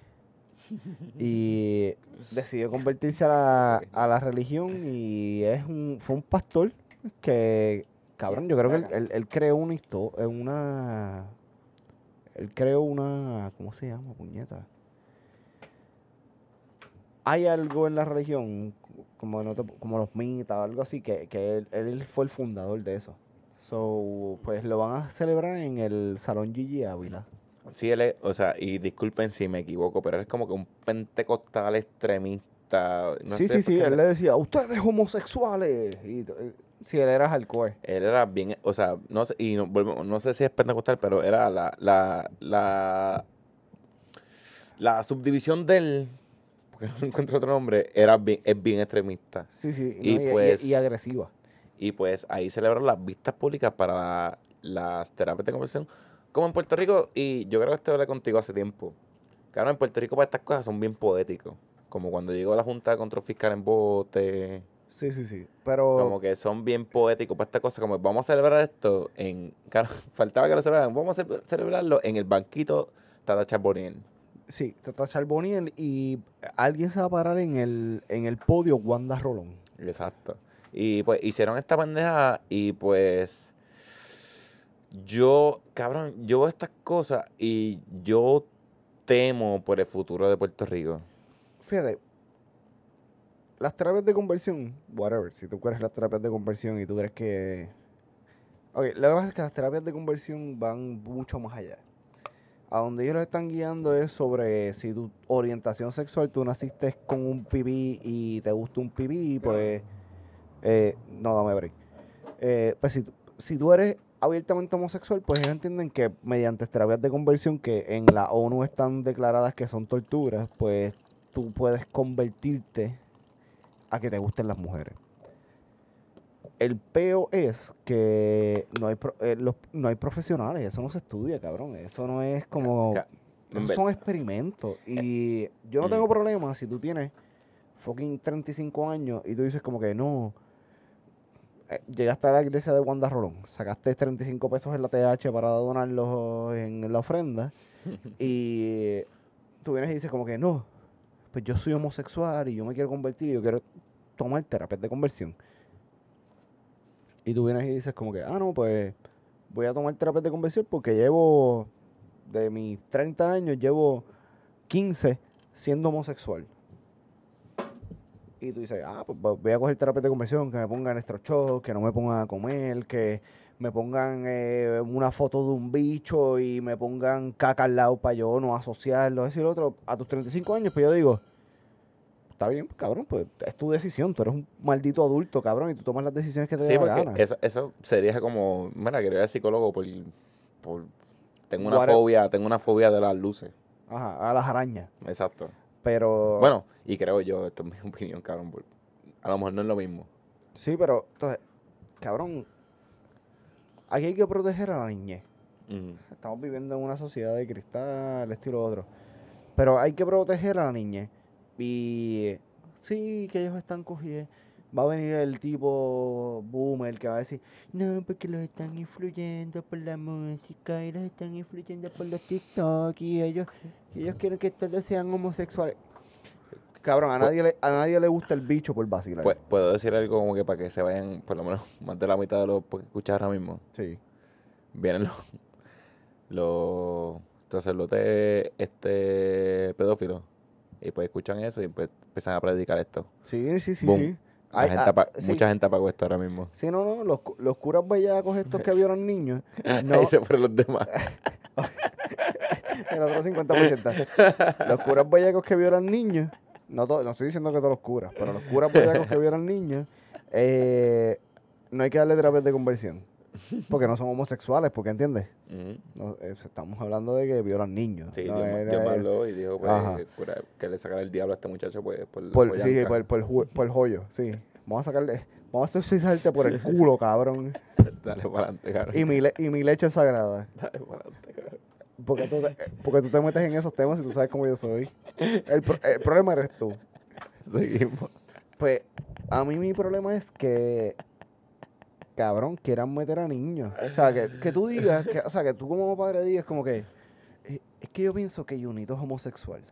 Y decidió convertirse a la, a la religión y es un, fue un pastor que, cabrón, yo creo que él, él- él creó una historia, una... Él creó una... ¿Cómo se llama, puñeta? Hay algo en la religión, como, no te- como los mitas o algo así, que, que él, él fue el fundador de eso. So, pues lo van a celebrar en el Salón Gigi Ávila. Sí, él es, o sea, y disculpen si me equivoco, pero él es como que un pentecostal extremista. No sí, sé sí, sí, él le decía, ustedes homosexuales. Y, eh, sí, él era hardcore. Él era bien, o sea, no sé, y no, no sé si es pentecostal, pero era la, la, la, la subdivisión del, porque no encuentro otro nombre, era bien, es bien extremista. Sí, sí, Y no, y, y- pues- y agresiva. Y pues ahí celebraron las vistas públicas para la- las terapias de conversión, como en Puerto Rico, y yo creo que esto hablé contigo hace tiempo. Claro, en Puerto Rico para estas cosas son bien poéticos, como cuando llegó la Junta de Control Fiscal en bote. Sí, sí, sí. Pero Como que son bien poéticos para esta cosa, como vamos a celebrar esto en... Claro, faltaba que lo celebraran, vamos a ce- celebrarlo en el banquito Tata Charbonnier. sí, Tata Charboniel y alguien se va a parar en el, en el podio Wanda Rolón. Exacto. Y pues hicieron esta pendeja y pues yo, cabrón, yo veo estas cosas y yo temo por el futuro de Puerto Rico. Fíjate, las terapias de conversión, whatever, si tú quieres las terapias de conversión y tú crees que... Ok, lo que pasa es que las terapias de conversión van mucho más allá. A donde ellos lo están guiando es sobre si tu orientación sexual, tú naciste con un pipí y te gusta un pipí, pues... eh, no, dame break. Eh, pues si, si tú eres abiertamente homosexual, pues ellos entienden que mediante terapias de conversión que en la ONU están declaradas que son torturas, pues tú puedes convertirte a que te gusten las mujeres. El peo es que no hay, pro- eh, los- no hay profesionales, eso no se estudia, cabrón. Eso no es como... Esos son experimentos. Y yo no Mm. tengo problema si tú tienes fucking 35 años y tú dices como que no. Llegaste a la iglesia de Wanda Rolón, sacaste 35 pesos en la TH para donarlos en la ofrenda y tú vienes y dices como que no, pues yo soy homosexual y yo me quiero convertir y yo quiero tomar terapias de conversión. Y tú vienes y dices como que, ah, no, pues voy a tomar terapias de conversión porque llevo, de mis 30 años, llevo 15 siendo homosexual. Y tú dices, ah, pues voy a coger terapia de conversión, que me pongan electrochocs, que no me pongan a comer, que me pongan eh, una foto de un bicho y me pongan caca al lado para yo no asociarlo, lo otro. A tus 35 años, pues yo digo, está bien, cabrón, pues es tu decisión, tú eres un maldito adulto, cabrón, y tú tomas las decisiones que te Sí, la porque gana. eso, eso sería como, mira, quería ir al psicólogo por, por... Tengo una fobia, tengo una fobia de las luces. Ajá, a las arañas. Exacto. Pero. Bueno, y creo yo, esto es mi opinión, cabrón. A lo mejor no es lo mismo. Sí, pero, entonces, cabrón, aquí hay que proteger a la niñez. Ujú. Estamos viviendo en una sociedad de cristal, esto y lo otro. Pero hay que proteger a la niñez. Y sí, que ellos están cogiendo. Va a venir el tipo boomer que va a decir, no, porque los están influyendo por la música y los están influyendo por los TikTok y ellos, y ellos quieren que todos sean homosexuales. Cabrón, a Pues- nadie, le, a nadie le gusta el bicho por vacilar. Pu- Puedo decir algo como que para que se vayan, por lo menos, más de la mitad de los que escuchas ahora mismo. sí. Vienen los, los sacerdotes este, pedófilos. Y pues escuchan eso y pues empiezan a predicar esto. Sí, sí, sí, Boom. sí. Ay, gente ah, apa- sí. Mucha gente apagó esto ahora mismo. Sí, no, no, los, los curas bellacos estos que violan niños. No, Ahí se fueron los demás. el otro 50%. Los curas bellacos que violan niños, no, to- no estoy diciendo que todos los curas, pero los curas bellacos que violan niños, eh, no hay que darle terapias de conversión. Porque no son homosexuales, porque entiendes? No, eh, estamos hablando de que violan niños. Sí, no Dios, era- Dios me habló y dijo pues, que, que le sacara el diablo a este muchacho pues, por, Por, por sí, por, por por el joyo, sí. Vamos a sacarle, vamos a exorcizarte por el culo, cabrón. Dale para adelante, cabrón. Y mi, le- y mi leche sagrada. Dale para adelante, cabrón. Porque tú, te, porque tú te metes en esos temas y tú sabes cómo yo soy. El, el problema eres tú. Seguimos. Pues a mí mi problema es que, cabrón, quieran meter a niños. O sea, que, que tú digas, que, o sea, que tú como padre digas como que, eh, es que yo pienso que Junito es homosexual.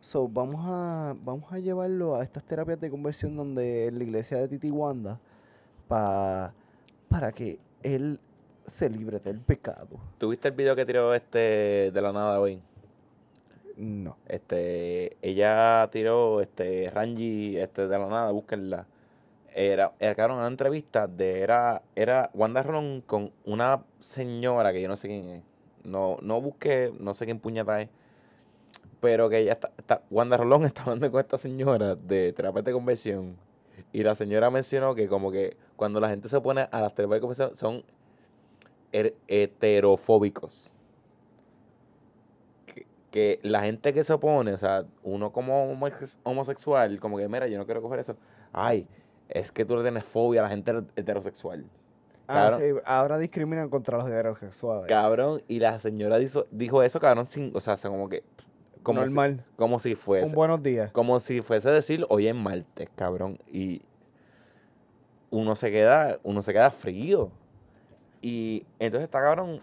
So, vamos a, vamos a llevarlo a estas terapias de conversión donde la iglesia de Titi Wanda pa- para que él se libre del pecado. ¿Tuviste el video que tiró este de la nada hoy? No. Este, ella tiró este Rangi este de la nada, búsquenla. Era, era una entrevista de era, era Wanda Ron con una señora que yo no sé quién es. No, no busqué, no sé quién puñeta es. Pero que ella está, está- Wanda Rolón está hablando con esta señora de terapia de conversión. Y la señora mencionó que como que cuando la gente se opone a las terapias de conversión son heterofóbicos. Que, que la gente que se opone, o sea, uno como homosex- homosexual, como que, mira, yo no quiero coger eso. Ay, es que tú le tienes fobia a la gente heterosexual. Ah, sí, ahora discriminan contra los heterosexuales. Cabrón, y la señora dijo, dijo eso, cabrón, sin, o sea, se como que, como si, Normal. como si fuese, Un buenos días. como si fuese decir, hoy es martes, cabrón, y uno se queda, uno se queda frío. Y entonces está cabrón.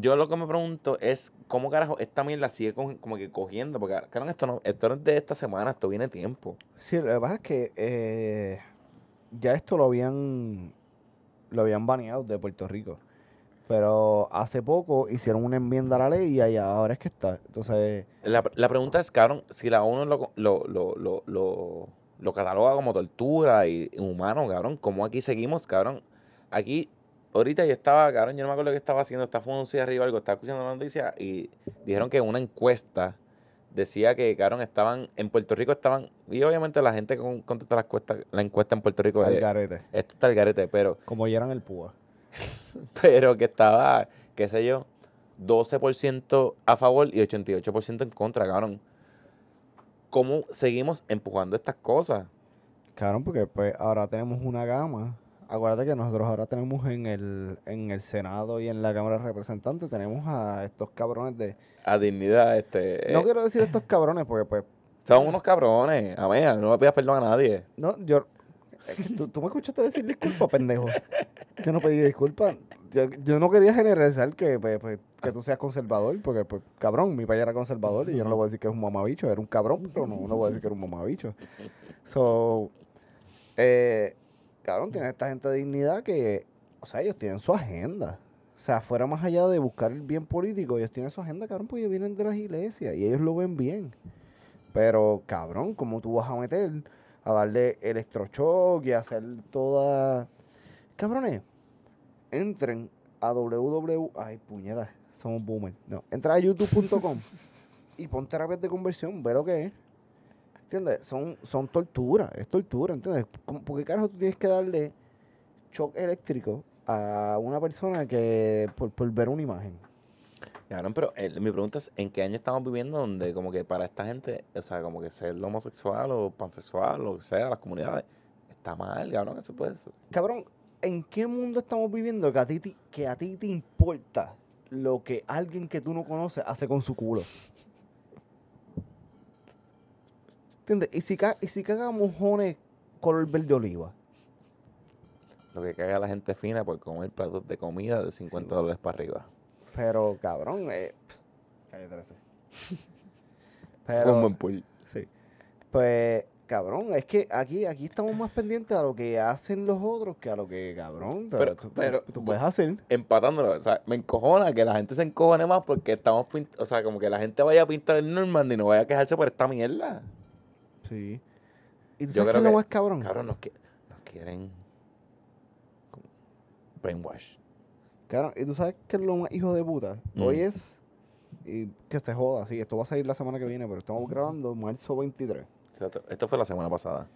Yo lo que me pregunto es cómo carajo esta mierda sigue co- como que cogiendo, porque cabrón, esto no, esto no es de esta semana, esto viene tiempo. Sí, lo que pasa es que eh, ya esto lo habían lo habían baneado de Puerto Rico. Pero hace poco hicieron una enmienda a la ley y ahora es que está. Entonces, La, la pregunta es, cabrón, si la ONU lo, lo, lo, lo, lo, lo cataloga como tortura y humano, cabrón, ¿cómo aquí seguimos, cabrón? Aquí, ahorita yo estaba, cabrón, yo no me acuerdo qué estaba haciendo, estaba fumando arriba algo, estaba escuchando la noticia y dijeron que una encuesta decía que, cabrón, estaban, en Puerto Rico estaban, y obviamente la gente con- contesta la encuesta, la encuesta en Puerto Rico al garete. esto está el garete, pero Como ya eran el púa. pero que estaba, qué sé yo, 12% a favor y 88% en contra, cabrón. ¿Cómo seguimos empujando estas cosas? Cabrón, porque pues ahora tenemos una gama. Acuérdate que nosotros ahora tenemos en el, en el Senado y en la Cámara de Representantes, tenemos a estos cabrones de... A dignidad, este... No eh, quiero decir estos cabrones porque pues... son unos cabrones, amiga, no le pidas perdón a nadie. No, yo... es que ¿Tú, tú me escuchaste decir disculpa, pendejo. Yo no pedí disculpas. Yo, yo no quería generalizar que, pues, pues, que tú seas conservador, porque, pues, cabrón, mi padre era conservador y yo no le voy a decir que es un mamabicho. Era un cabrón, pero no, no voy a decir que era un mamabicho. So, eh, cabrón, tiene esta gente de dignidad que, o sea, ellos tienen su agenda. O sea, fuera más allá de buscar el bien político, ellos tienen su agenda, cabrón, porque ellos vienen de las iglesias y ellos lo ven bien. Pero, cabrón, ¿cómo tú vas a meter a darle electroshock y hacer toda... Cabrones, entren a www... Ay, puñeta, somos boomers. No, entra a youtube.com y pon terapias de conversión, ve lo que es. ¿Entiendes? Son, son tortura, es tortura, ¿entiendes? ¿Cómo- ¿Por qué carajo tú tienes que darle shock eléctrico a una persona que por, por ver una imagen? Cabrón, pero eh, mi pregunta es, ¿en qué año estamos viviendo donde como que para esta gente, o sea, como que ser homosexual o pansexual, lo que sea, las comunidades, está mal, cabrón, eso puede ser. Cabrón, ¿en qué mundo estamos viviendo que a ti, ti- que a ti te importa lo que alguien que tú no conoces hace con su culo? ¿Entiendes? Y si, ca- y si caga mojones color verde oliva. Lo que caga la gente fina por comer platos de comida de 50 dólares para arriba. Pero, cabrón, eh, calle 13. Eso fue un buen pull. Sí. Pues, cabrón, es que aquí, aquí estamos más pendientes a lo que hacen los otros que a lo que, cabrón, Pero- tú, pero- tú puedes hacer. Empatándolo, o sea, me encojona que la gente se encojone más porque estamos, o sea, como que la gente vaya a pintar el Normandy y no vaya a quejarse por esta mierda. Sí. ¿Y tú Yo sabes qué creo es lo que- más cabrón? Cabrón, nos, qui- nos quieren brainwash. Cabrón, ¿y tú sabes qué es lo más hijo de puta? Mm. Hoy es, y que se joda, sí, esto va a salir la semana que viene, pero estamos grabando marzo 23. Exacto. Esto fue la semana pasada.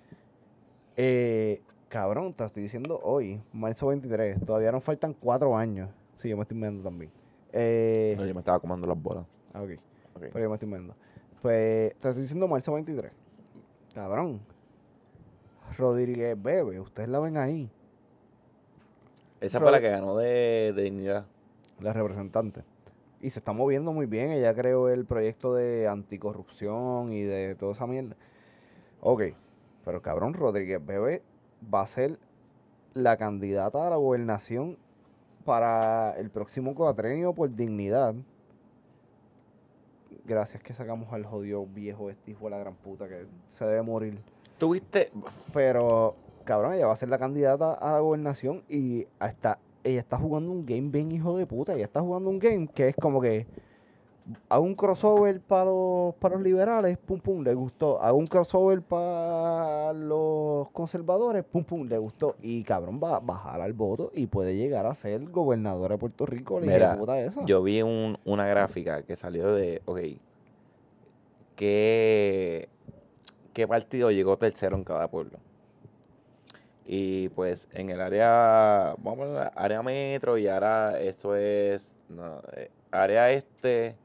Eh, cabrón, te estoy diciendo hoy, marzo 23, todavía nos faltan cuatro años. Sí, yo me estoy mirando también. Eh, No, yo me estaba comando las bolas. ah, ok. Ok. Pero yo me estoy viendo. Pues te estoy diciendo marzo 23. Cabrón. Rodríguez Bebe, ustedes la ven ahí, Esa fue la que ganó de, de dignidad. la representante. Y se está moviendo muy bien. Ella creó el proyecto de anticorrupción y de toda esa mierda. Ok. Pero cabrón, Rodríguez Bebe va a ser la candidata a la gobernación para el próximo cuatrenio por dignidad. Gracias que sacamos al jodido viejo este hijo de la gran puta que se debe morir. Tuviste. Pero, cabrón, ella va a ser la candidata a la gobernación y hasta ella está jugando un game bien hijo de puta. Ella está jugando un game que es como que hago un crossover para los, para los liberales, pum pum, le gustó. Hago un crossover para los conservadores, pum pum, le gustó. Y cabrón va a bajar al voto y puede llegar a ser gobernadora de Puerto Rico, hija Mira, esa. Yo vi un- una gráfica que salió de. Ok. ¿Qué, ¿Qué partido llegó tercero en cada pueblo? Y pues en el área. Vamos a área metro y ahora esto es. no, eh, área este.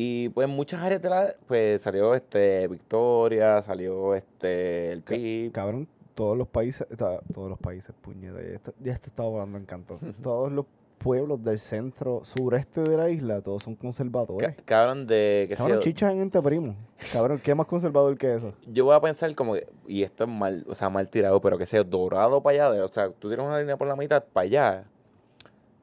Y pues en muchas áreas de la. Pues salió este Victoria, salió este el PIB. Cabrón, todos los países, todos los países, puñeta, ya, esto- ya te estaba volando en canto. todos los pueblos del centro sureste de la isla, todos son conservadores. Ca- Cabrón de que Cabrón, chicha en este primo. Cabrón, ¿qué más conservador que eso? Yo voy a pensar como que, y esto es mal, o sea, mal tirado, pero que sea dorado para allá, de- o sea, tú tienes una línea por la mitad para allá,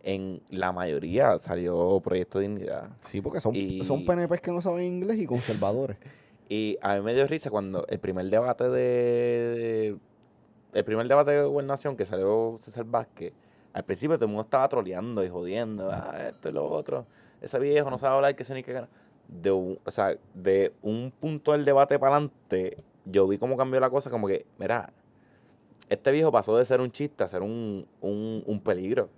en la mayoría salió Proyecto Dignidad. Sí, porque son, Y- son PNPs que no saben inglés y conservadores. Y a mí me dio risa cuando el primer debate de, el primer debate de gobernación que salió César Vázquez, al principio todo el mundo estaba troleando y jodiendo, ah, esto y lo otro, ese viejo no sabe hablar, que se ni que gana. De un, o sea, de un punto del debate para adelante, yo vi cómo cambió la cosa, como que, mira, este viejo pasó de ser un chiste a ser un, un, un peligro.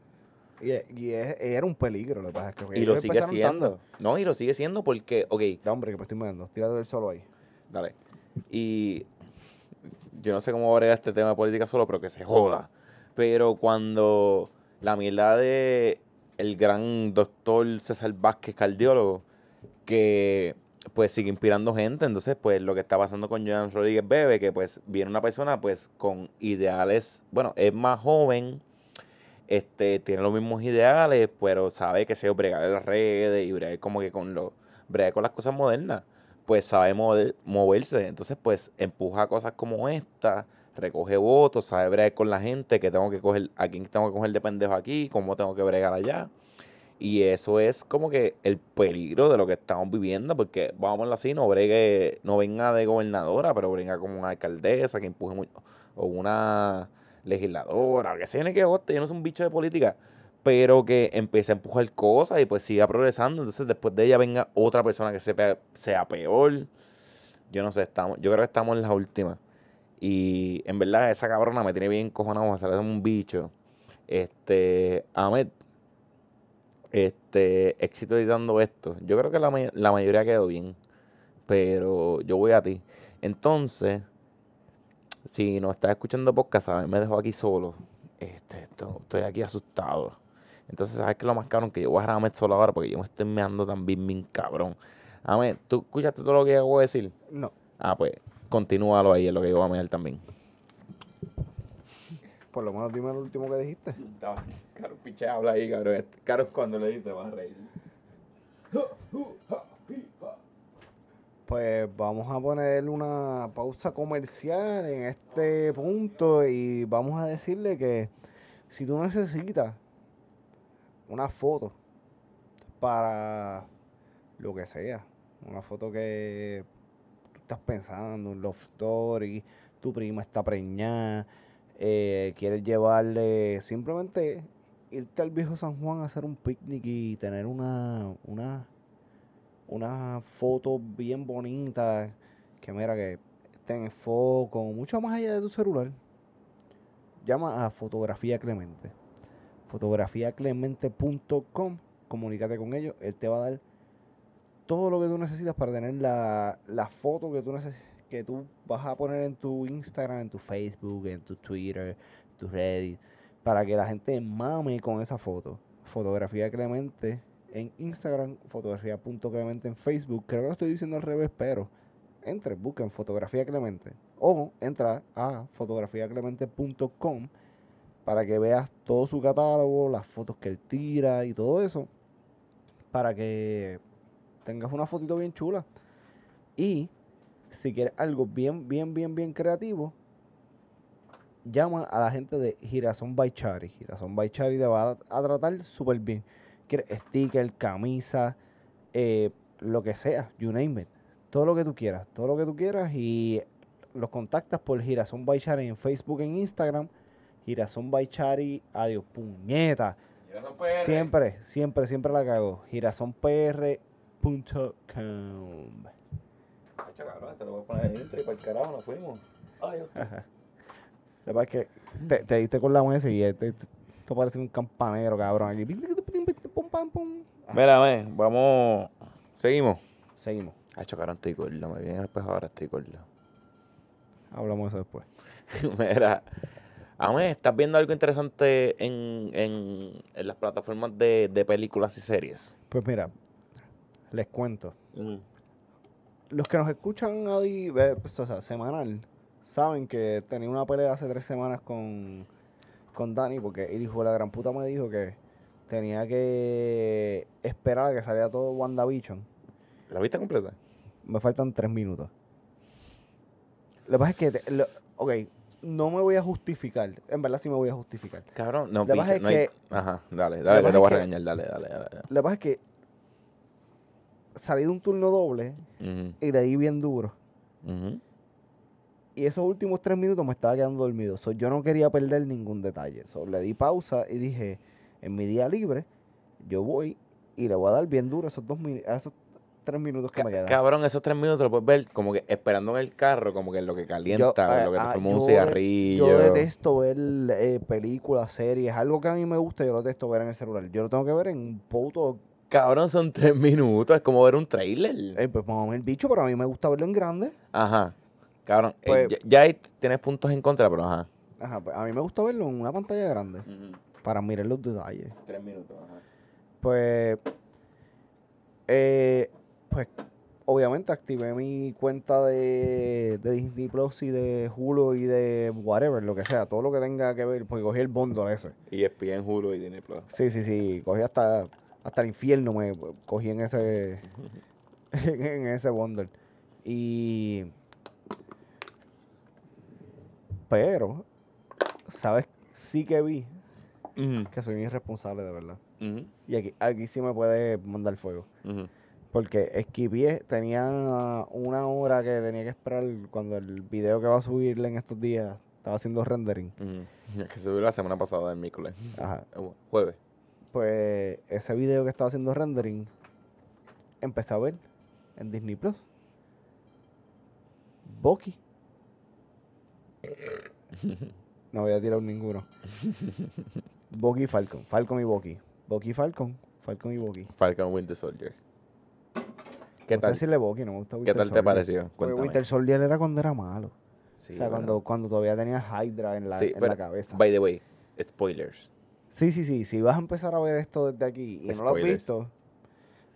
Y, y es- era un peligro, lo que pasa es que Y lo sigue empezaron siendo. tanto- No, y lo sigue siendo porque, ok, Da, hombre, que me estoy mirando. Tírate del solo ahí. Dale. Y yo no sé cómo brega este tema de política solo, pero que se joda. Pero cuando la mierda de el gran doctor César Vázquez, cardiólogo, que pues sigue inspirando gente, entonces pues lo que está pasando con Joan Rodríguez Bebe, que pues viene una persona pues con ideales, bueno, es más joven, este, tiene los mismos ideales, pero sabe que se bregar en las redes y bregar como que con lo, bregar con las cosas modernas pues sabe mover- moverse. Entonces, pues empuja cosas como esta, recoge votos, sabe bregar con la gente, que tengo que coger, a quién tengo que coger de pendejo aquí, cómo tengo que bregar allá. Y eso es como que el peligro de lo que estamos viviendo, porque vamos a así, no bregue, no venga de gobernadora, pero venga como una alcaldesa que empuje muy, o una legisladora, que sea, ni que hoste, yo no soy un bicho de política, pero que empiece a empujar cosas y pues siga progresando. Entonces después de ella venga otra persona que sea, sea peor. Yo no sé, estamos, yo creo que estamos en la última. Y en verdad esa cabrona me tiene bien cojonado, a salir un bicho. Este, Ahmed, este, éxito editando esto. Yo creo que la, la mayoría quedó bien, pero yo voy a ti. Entonces, si no estás escuchando podcast, ¿sabes? me dejo aquí solo. Este, esto- estoy aquí asustado. Entonces, ¿sabes qué es lo más cabrón? Que yo voy a dejar solo ahora porque yo me estoy meando también bien cabrón. Ahmed, ¿tú escuchaste todo lo que acabo de decir? No. Ah, pues, continúalo ahí, es lo que yo voy a meter también. Por lo menos dime lo último que dijiste. Caro, pinche habla ahí, cabrón. Caro, cuando le dices, vas a reír. Pues vamos a poner una pausa comercial en este punto y vamos a decirle que si tú necesitas una foto para lo que sea, una foto que tú estás pensando, un love story, tu prima está preñada, eh, quieres llevarle, simplemente irte al viejo San Juan a hacer un picnic y tener una, una, una foto bien bonita, que mira que esté en foco, mucho más allá de tu celular. Llama a Fotografía Clemente. Fotografiaclemente.com, comunícate con ellos, él te va a dar todo lo que tú necesitas para tener la, foto que tú que tú vas a poner en tu Instagram, en tu Facebook, en tu Twitter, tu Reddit, para que la gente mame con esa foto. Fotografía Clemente en Instagram, fotografía.clemente en Facebook. Creo que lo estoy diciendo al revés, pero entre, busquen Fotografía Clemente o entra a fotografiaclemente.com para que veas todo su catálogo, las fotos que él tira y todo eso, para que tengas una fotito bien chula. Y si quieres algo bien, bien, bien, bien creativo, llama a la gente de Girasón by Chari. Girasón by Chari te va a, a tratar súper bien. Sticker, camisa, eh, lo que sea, you name it. Todo lo que tú quieras, todo lo que tú quieras y los contactas por Girasón by Chari en Facebook, en Instagram. Girasón by Chari, adiós, puñeta. Siempre, siempre, siempre la cago. Girasonpr.com. Cabrón, te lo voy a poner y para el carajo nos fuimos. Ay. La verdad es que te, te diste con la mesa y este, este- esto parece un campanero, cabrón. Aquí. Pam, pum. Mira, ve, vamos. Seguimos. Seguimos. Hacho, cabrón, estoy gordo. Me vi en el espejo ahora, estoy gordo. Hablamos de eso después. Mira, a ver, ¿estás viendo algo interesante en, en, en las plataformas de, de películas y series? Pues mira, les cuento. Los que nos escuchan a di- ve, pues, o sea, semanal saben que tenía una pelea hace tres semanas con, con Dani porque el hijo de la gran puta me dijo que tenía que esperar a que saliera todo WandaVision. ¿La viste completa? Me faltan tres minutos. Lo que pasa es que, te- lo- ok, no me voy a justificar. En verdad sí me voy a justificar. Cabrón, no, picha, es no hay... que- Ajá, dale, dale, que te voy a regañar, dale, dale, dale. dale. Lo que pasa es que salí de un turno doble y le di bien duro. Y esos últimos tres minutos me estaba quedando dormido. So, yo no quería perder ningún detalle. So, le di pausa y dije, en mi día libre, yo voy y le voy a dar bien duro esos dos a esos tres minutos que me quedan. Cabrón, esos tres minutos lo puedes ver como que esperando en el carro, como que en lo que calienta, eh, lo que te ah, fuma un yo cigarrillo. Yo detesto ver eh, películas, series, algo que a mí me gusta, yo lo detesto ver en el celular. Yo lo tengo que ver en un puto. Cabrón, son tres minutos, es como ver un trailer. Eh, pues vamos a ver el bicho, pero a mí me gusta verlo en grande. Ajá. Cabrón, eh, Pues- ya, ya ahí tienes puntos en contra, pero ajá. Ajá, pues a mí me gusta verlo en una pantalla grande para mirar los detalles. Tres minutos, ajá. Pues, eh, pues, obviamente activé mi cuenta de, de Disney Plus y de Hulu y de whatever, lo que sea, todo lo que tenga que ver, porque cogí el bundle ese. Y ESPN, Hulu y Disney Plus. Sí, sí, sí, cogí hasta, hasta el infierno, me cogí en ese, en ese bundle. Y, pero, ¿sabes? Sí que vi Que soy un irresponsable de verdad. Y aquí, aquí sí me puede mandar fuego. Porque esquivé, tenía una hora que tenía que esperar cuando el video que va a subirle en estos días estaba haciendo rendering. Es que vio la semana pasada, el miércoles. Ajá. Jueves. Pues ese video que estaba haciendo rendering, empecé a ver en Disney Plus. Bucky. No voy a tirar ninguno. Bucky y Falcon. Falcon y Bucky. Bucky y Falcon. Falcon y Bucky. Falcon Winter Soldier. ¿Qué tal? decirle Bucky, no me gusta ¿Qué Winter tal te pareció? Porque Cuéntame. Winter Soldier era cuando era malo. Sí, o sea, bueno. cuando, cuando todavía tenía Hydra en la, Sí, en pero, la cabeza. By the way, spoilers. Sí, sí, sí. Si vas a empezar a ver esto desde aquí y no lo has Spoilers. visto,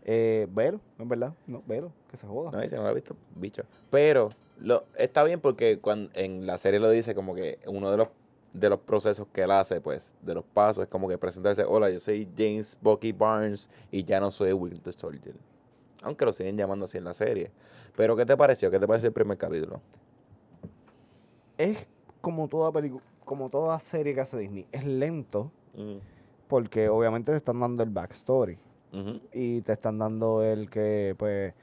eh, velo, en verdad. No, velo, que se joda. No, dice, no lo he visto, bicho. Pero lo, está bien porque cuando, en la serie lo dice como que uno de los de los procesos que él hace, pues, de los pasos, es como que presentarse, hola, yo soy James Bucky Barnes y ya no soy Winter Soldier. Aunque lo siguen llamando así en la serie. Pero, ¿qué te pareció? ¿Qué te pareció el primer capítulo? Es como toda película, como toda serie que hace Disney. Es lento porque obviamente te están dando el backstory. Y te están dando el que, pues,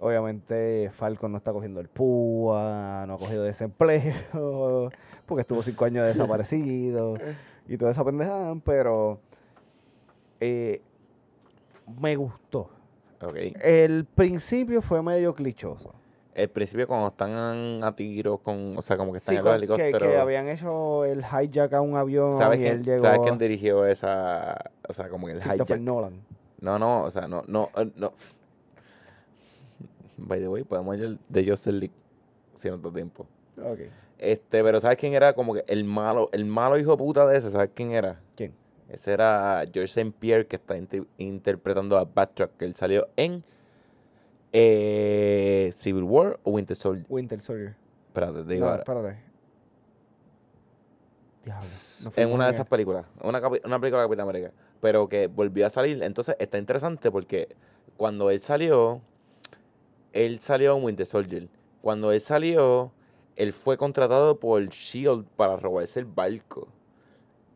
Obviamente Falcon no está cogiendo el púa, no ha cogido desempleo, porque estuvo cinco años desaparecido y toda esa pendejada, pero eh, me gustó. Ok. El principio fue medio clichoso. El principio cuando están a tiros con, o sea, como que están Sí, en los con- que, helicópteros. que habían hecho el hijack a un avión ¿Sabes y quién, él llegó ¿Sabes quién dirigió esa, o sea, como el Christopher hijack? Nolan. No, no, o sea, no, no, eh, no. By the way, podemos ir de Justin League si no da tiempo. Ok. Este, pero ¿sabes quién era como que el malo, el malo hijo puta de ese? ¿Sabes quién era? ¿Quién? Ese era George St. Pierre que está inter- interpretando a Backtrack, que él salió en eh, Civil War o Winter Soldier. Winter Soldier. Espérate, te digo No, ahora. espérate. Diablo. no fue En una de esas películas, una, una película de Capitán América, pero que volvió a salir. Entonces está interesante porque cuando él salió, él salió en Winter Soldier. Cuando él salió, él fue contratado por Shield para robarse el barco.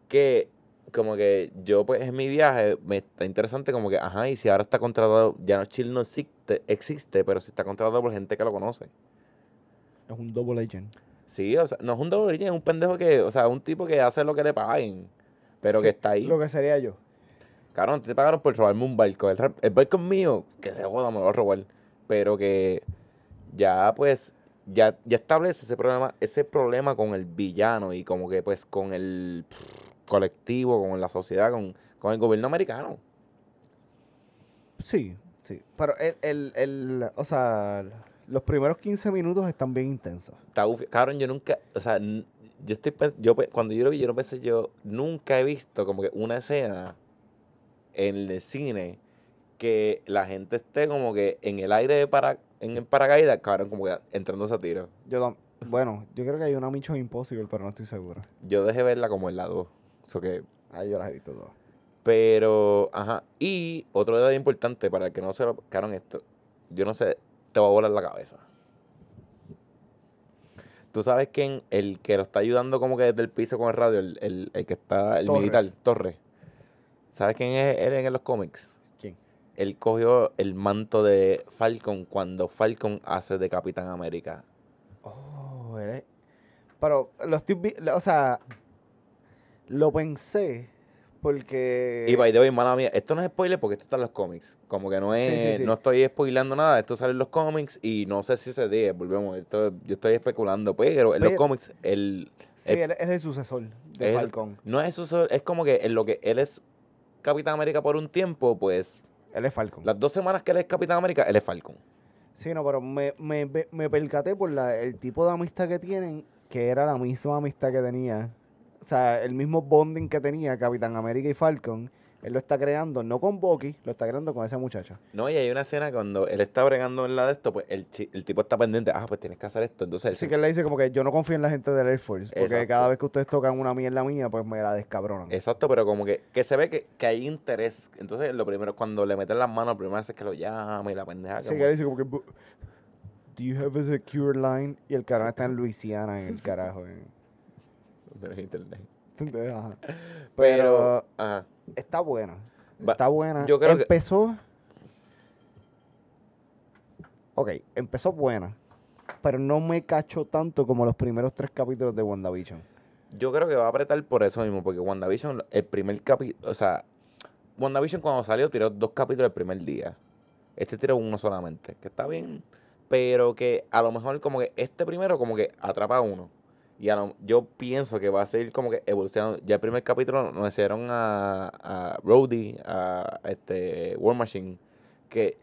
Que como que yo pues en mi viaje me está interesante como que, ajá, y si ahora está contratado, ya no Shield no existe, existe, pero sí está contratado por gente que lo conoce. Es un double agent. Sí, o sea, no es un doble es un pendejo que, o sea, un tipo que hace lo que le paguen, pero que está ahí. Lo que sería yo. Cabrón, te pagaron por robarme un barco. El, el barco es mío, que se joda, me lo voy a robar. Pero que ya, pues, ya, ya establece ese problema, ese problema con el villano y como que, pues, con el pff, colectivo, con la sociedad, con, con el gobierno americano. Sí, sí. Pero el, el, el, o sea, los primeros 15 minutos están bien intensos. Está Cabrón, yo nunca, o sea, yo estoy, pe- yo pe- cuando yo lo vi, yo no pensé, yo nunca he visto como que una escena en el cine que la gente esté como que en el aire de para, en el paracaídas, cabrón, como que entrando a tiro. Yo, bueno, yo creo que hay una Mission Impossible, pero no estoy seguro. Yo dejé verla como en la 2. So que, Ahí yo las he visto todas. pero, ajá. Y otro detalle importante para el que no se lo. Cabrón, esto. Yo no sé, te va a volar la cabeza. Tú sabes quién, el que lo está ayudando como que desde el piso con el radio, el, el- el que está, el Torres. militar, Torres. ¿Sabes quién es él en los cómics? Él cogió el manto de Falcon cuando Falcon hace de Capitán América. Oh, eres... Pero lo estoy o sea, lo pensé porque... Y by the way, mala mía, esto no es spoiler porque esto está en los cómics. Como que no es, sí, sí. no estoy spoilando nada, esto sale en los cómics y no sé si se dé, volvemos, esto, yo estoy especulando, pero en los Pero- cómics el, sí, el- él es el sucesor de es- Falcon. no es eso, es como que en lo que él es Capitán América por un tiempo, pues Él es Falcon. las dos semanas que él es Capitán América, él es Falcon. Sí, no, pero me, me, me- percaté por la, el tipo de amistad que tienen, que era la misma amistad que tenía. O sea, el mismo bonding que tenía Capitán América y Falcon. Él lo está creando, no con Bucky, lo está creando con esa muchacha. No, y hay una escena cuando él está bregando en la de esto, pues el, el tipo está pendiente, ah, pues tienes que hacer esto, entonces él se- que él le dice como que yo no confío en la gente del Air Force, porque Exacto. cada vez que ustedes tocan una mierda mía, pues me la descabronan. Exacto, pero como que, que se ve que, que hay interés. Entonces, lo primero, cuando le meten las manos, lo primero es que lo llama y la pendeja. Así como- que él dice como que, "Bu- do you have a secure line? Y el carajo está en Luisiana, en el carajo. en- Pero es internet. Ajá. Pero, Pero ajá. está buena. Está buena. yo creo que- empezó. Ok, empezó buena. Pero no me cacho tanto como los primeros tres capítulos de WandaVision. Yo creo que va a apretar por eso mismo, porque WandaVision, el primer capítulo, o sea, WandaVision cuando salió tiró dos capítulos el primer día. Este tiró uno solamente, que está bien, pero que a lo mejor como que este primero como que atrapa a uno. Y a lo- yo pienso que va a seguir como que evolucionando. Ya el primer capítulo nos hicieron a, a Rhodey, a este War Machine, que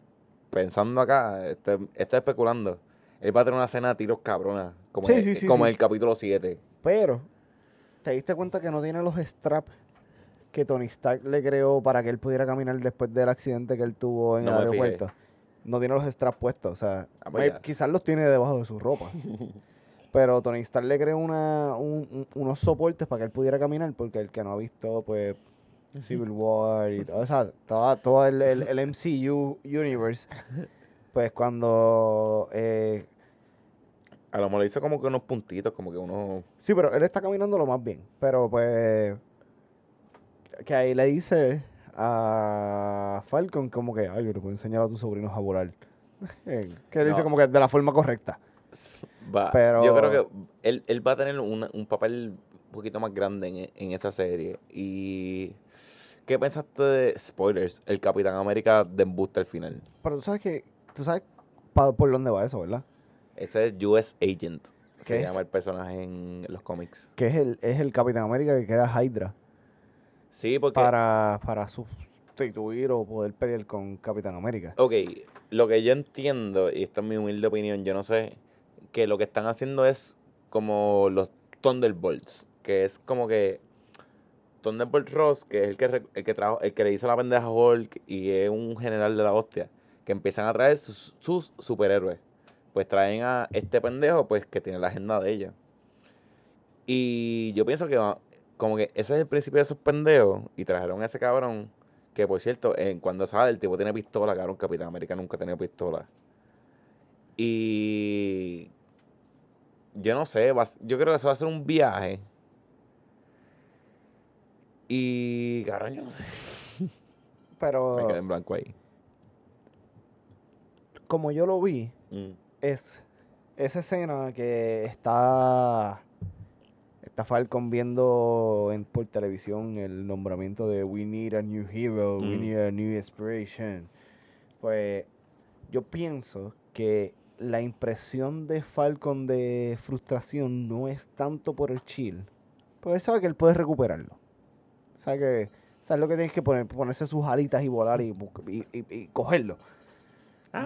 pensando acá, este, estoy especulando, él va a tener una escena de tiros cabrona, como, Sí, en- sí, sí, como en el capítulo 7. Pero, ¿te diste cuenta que no tiene los straps que Tony Stark le creó para que él pudiera caminar después del accidente que él tuvo en No el fijé. aeropuerto? No tiene los straps puestos. O sea, Ah, pues ya. quizás los tiene debajo de su ropa. Pero Tony Stark le creó una, un- un- unos soportes para que él pudiera caminar, porque el que no ha visto, pues, Civil War y todo, o sea, toda- todo el, el- el MCU Universe, pues cuando... eh, A lo mejor hizo como que unos puntitos, como que unos... sí, pero él está caminando lo más bien. Pero pues... Que ahí le dice a Falcon como que, ay, yo le puedo enseñar a tus sobrinos a volar. Que él dice como que de la forma correcta. Va, Pero- Yo creo que él, él va a tener una- un papel un poquito más grande en, en esa serie. Y. ¿Qué pensaste de spoilers? El Capitán América de embuste al final. Pero tú sabes que, tú sabes por dónde va eso, ¿verdad? Ese es US Agent. ¿Qué Se es? llama el personaje en los cómics. Que es el, es el Capitán América que crea Hydra Sí, porque. para, para sustituir o poder pelear con Capitán América. Ok, lo que yo entiendo, y esta es mi humilde opinión, yo no sé, que lo que están haciendo es como los Thunderbolts, que es como que Thunderbolt Ross, que es el que, el que, trajo, el que le hizo la pendeja a Hulk y es un general de la hostia, que empiezan a traer sus, superhéroes. Pues traen a este pendejo, pues que tiene la agenda de ella. Y yo pienso que como que ese es el principio de esos pendejos, y trajeron a ese cabrón que por cierto, en, cuando sale el tipo tiene pistola, cabrón, Capitán América nunca tenido pistola. Y yo no sé, va yo creo que eso va a ser un viaje. Y cabrón, yo no sé. Pero Me quedé en blanco ahí. como yo lo vi, Mm. es esa escena que está está Falcon viendo en, por televisión el nombramiento de We Need a New Hero, We Mm. Need a New Inspiration. Pues yo pienso que la impresión de Falcon de frustración no es tanto por el chill, porque él sabe que él puede recuperarlo. Sabe que sabe lo que tienes que poner, ponerse sus alitas y volar y, y- y- y cogerlo.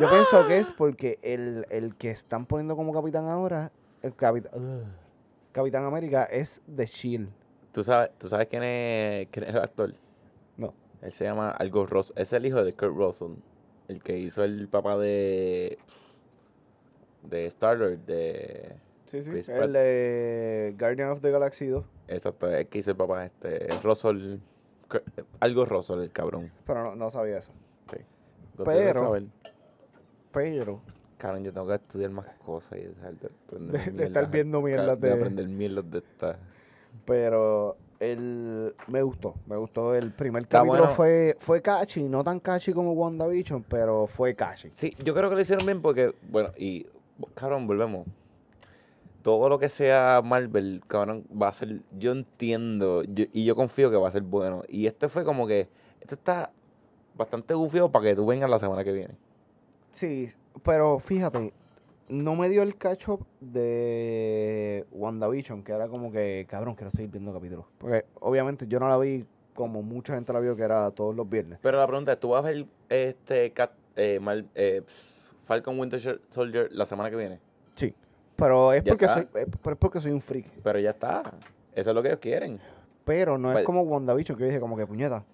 Yo pienso que es porque el, el que están poniendo como capitán ahora, el capitán, Capitán América, es de Shield. ¿Tú sabes, ¿Tú sabes quién es, quién es el actor? No. Él se llama algo Ross. Es el hijo de Kurt Russell. El que hizo el papá de. De Star-Lord. De. Sí, sí. Chris. El de Guardian of the Galaxy 2. Exacto, el que hizo el papá este. Russell. Algo Russell, el cabrón. Pero no, no sabía eso. Sí. Pero- saber. Pero, Cabrón, yo tengo que estudiar más cosas y dejar de aprender De- de mierdas estar viendo mierdas de de- aprender mierdas de esta. pero el, me gustó. Me gustó. El primer Está capítulo bueno. fue, fue catchy. No tan catchy como WandaVision, pero fue catchy. Sí, yo creo que lo hicieron bien porque, bueno, y, cabrón, volvemos. Todo lo que sea Marvel, cabrón, va a ser, yo entiendo, yo- y yo confío que va a ser bueno. Y este fue como que, esto está bastante gufiado para que tú vengas la semana que viene. Sí, pero fíjate, no me dio el catch up de WandaVision, que era como que, cabrón, quiero seguir viendo capítulos. Porque obviamente yo no la vi como mucha gente la vio, que era todos los viernes. Pero la pregunta es, ¿tú vas a ver este Cat, eh, Mar- eh, Falcon Winter Soldier la semana que viene? Sí. Pero es Ya porque está. soy, eh, pero es porque soy un freak. Pero ya está. Eso es lo que ellos quieren. Pero no es como WandaVision, que yo dije como que puñeta.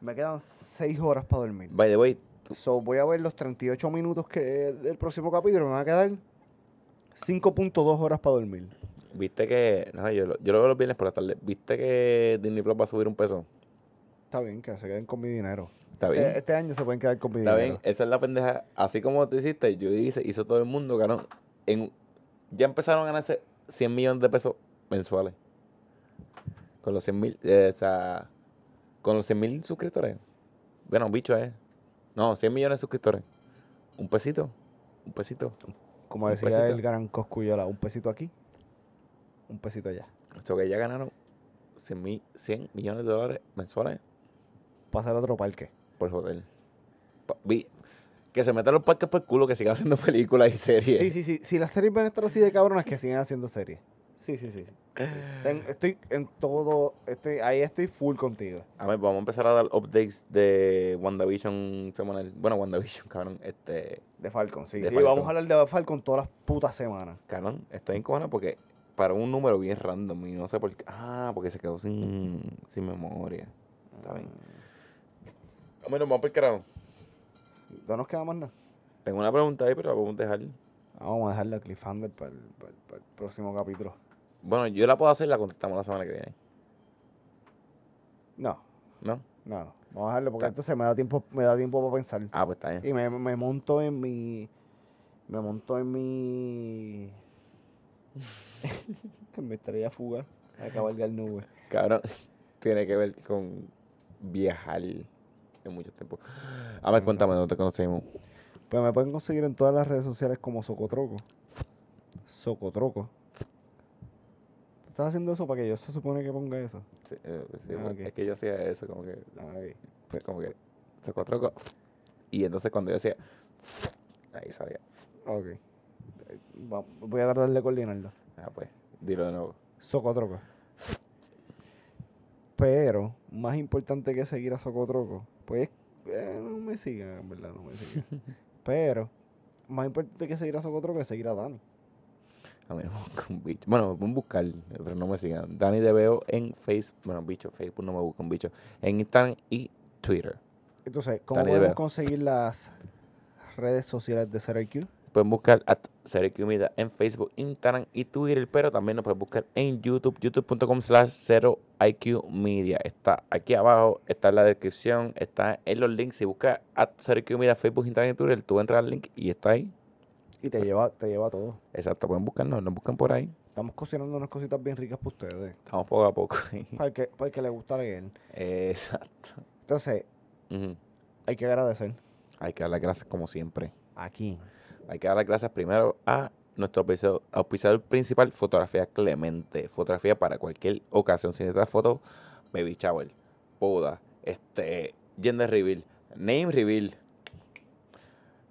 Me quedan 6 horas para dormir. By the way, tú- So, voy a ver los 38 minutos que del próximo capítulo. Me van a quedar 5.2 horas para dormir. viste que, no, yo, lo- yo lo veo los viernes por la tarde, viste que Disney Plus va a subir un peso. Está bien, que se queden con mi dinero. Está Este, bien. este año se pueden quedar con mi Está dinero. bien, esa es la pendeja. Así como tú hiciste, yo hice, hizo todo el mundo, cabrón. En, ya empezaron a ganarse 100 millones de pesos mensuales. Con los 100 mil, eh, o sea, con los 100 mil suscriptores. Bueno, bicho es. No, 100 millones de suscriptores. Un pesito, un pesito. Como Un decía pesito. el gran Coscuyola, un pesito aquí, un pesito allá. O sea, que ya ganaron 100, mil- 100 millones de dólares mensuales Para hacer otro parque. Por hotel. Pa- vi- Que se metan los parques por el culo, que sigan haciendo películas y series. Sí, sí, sí. Si las series van a estar así de cabronas, que sigan haciendo series. Sí, sí, sí. Estoy en todo. Estoy, ahí estoy full contigo. A ver, vamos a empezar a dar updates de WandaVision semanal. Bueno, WandaVision, cabrón. Este, De Falcon, sí. De Sí, Falcon. vamos a hablar de Falcon todas las putas semanas. cabrón, estoy en cojona porque para un número bien random y no sé por qué. Ah, porque se quedó sin, sin memoria. Está bien. Bueno, vamos por el carajo. No nos queda más nada. Tengo una pregunta ahí, pero la podemos dejar. Vamos a dejarle a Cliffhanger para el, para el- para el próximo capítulo. Bueno, yo la puedo hacer y la contestamos la semana que viene. No, ¿No? no, no. Vamos a dejarle porque Está- entonces me da tiempo, me da tiempo para pensar. Ah, pues está bien. Y me, me monto en mi. Me monto en mi. en mi estrella fuga. A cabalgar nubes. Cabrón, tiene que ver con viajar en mucho tiempo. A ver, cuéntame, ¿dónde te conocimos? Pues me pueden conseguir en todas las redes sociales como Socotroco. Socotroco. ¿Tú ¿Estás haciendo eso para que yo se supone que ponga eso? Sí, eh, sí, Ah. Es que yo hacía eso, como que, Ah, ok. pues, como que, socotroco. Y entonces cuando yo hacía, ahí salía. Ok. Voy a tratar de coordinarlo. Ah, pues, dilo de nuevo. Socotroco. Pero, más importante que seguir a Socotroco, pues eh, no me sigan, en verdad, no me sigan. Pero, más importante que seguir a Socotroco es seguir a Dani. A mí me busca un bicho. Bueno, me pueden buscar, pero no me sigan. Dani de Veo en Facebook. Bueno, bicho, Facebook no me busca un bicho. En Instagram y Twitter. Entonces, ¿cómo Dani podemos conseguir las redes sociales de SRQ? Pueden buscar a Media en Facebook, Instagram y Twitter, pero también nos pueden buscar en YouTube, youtube.com slash 0IQ Media. Está aquí abajo, está en la descripción, está en los links. Si buscas a Media, Facebook, Instagram y Twitter, tú entras al link y está ahí. Y te lleva, te lleva a todo. Exacto, pueden buscarnos, nos buscan por ahí. Estamos cocinando unas cositas bien ricas para ustedes. Estamos poco a poco. Para el que, para el que le gusta leer. Exacto. Entonces, hay que agradecer Hay que dar las gracias como siempre. aquí. Hay que dar las gracias primero a nuestro auspiciador, principal, Fotografía Clemente. Fotografía para cualquier ocasión. Si necesitas fotos, baby shower, boda, este, gender reveal, name reveal,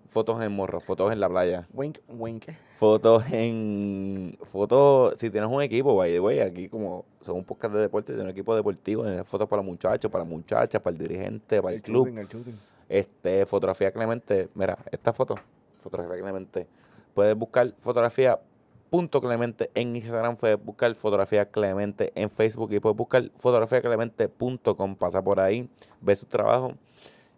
fotos en morro, fotos en la playa, Wink, wink. fotos en. Fotos, si tienes un equipo, by the way, aquí como son un podcast de deporte, tienes un equipo deportivo, tienes fotos para muchachos, para muchachas, para el dirigente, para el, club. shooting, el shooting. Este, fotografía Clemente, mira, esta foto, fotografía Clemente. Puedes buscar fotografía punto Clemente en Instagram, puedes buscar fotografía Clemente en Facebook y puedes buscar fotografiaclemente.com. Pasa por ahí, ve su trabajo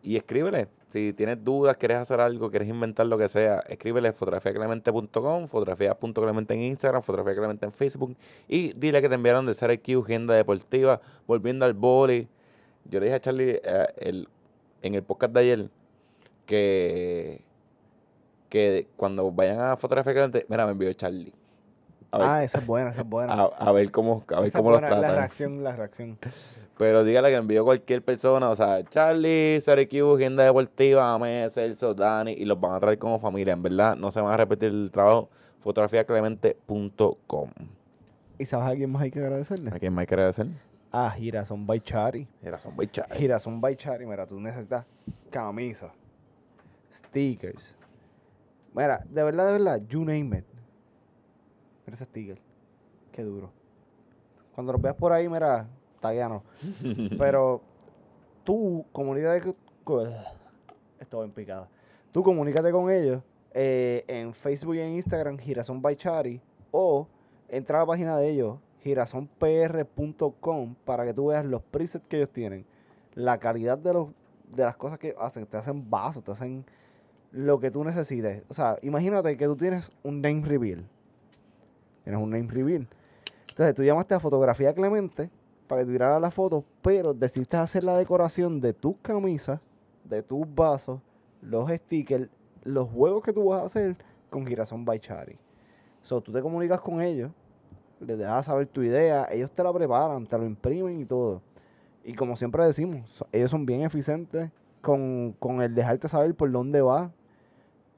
y escríbele. Si tienes dudas, quieres hacer algo, quieres inventar lo que sea, escríbele fotografiaclemente.com, fotografía.clemente en Instagram, fotografía Clemente en Facebook y dile que te enviaron de SRQ, agenda deportiva, volviendo al boli. Yo le dije a Charlie eh, el, en el podcast de ayer que, que cuando vayan a fotografía Clemente, mira, me envió Charlie. A ver, Ah, esa es buena, esa es buena. a, a ver cómo, a ver Esa cómo los buena, La tratan. reacción, la reacción. Pero dígale que envió cualquier persona, o sea, Charlie, SRQ, Agenda Deportiva, Ame, Celso, Dani, y los van a traer como familia, en verdad, no se van a repetir el trabajo, fotografiaclemente.com. ¿Y sabes a quién más hay que agradecerle? ¿A quién más hay que agradecer? A Girasón by Chari. Era son muy Charlie. Girasón by Chari, mira, tú necesitas camisa, stickers. Mira, de verdad, de verdad, you name it. Mira ese sticker. Qué duro. Cuando los veas por ahí, mira, tagueanos. Pero tú, comunidad de... Estoy en picada. Tú comunícate con ellos eh, en Facebook y en Instagram, Girasón by Chari, o entra a la página de ellos, girasonpr.com, para que tú veas los presets que ellos tienen, la calidad de, los, de las cosas que hacen. Te hacen vasos, te hacen lo que tú necesites. O sea, imagínate que tú tienes un name reveal. Tienes un name reveal. Entonces tú llamaste a Fotografía Clemente para que tirara la foto, pero decidiste hacer la decoración de tus camisas, de tus vasos, los stickers, los juegos que tú vas a hacer con Girasón by Chari. So, tú te comunicas con ellos, les dejas saber tu idea, ellos te la preparan, te lo imprimen y todo. Y como siempre decimos, ellos son bien eficientes con, con el dejarte saber por dónde va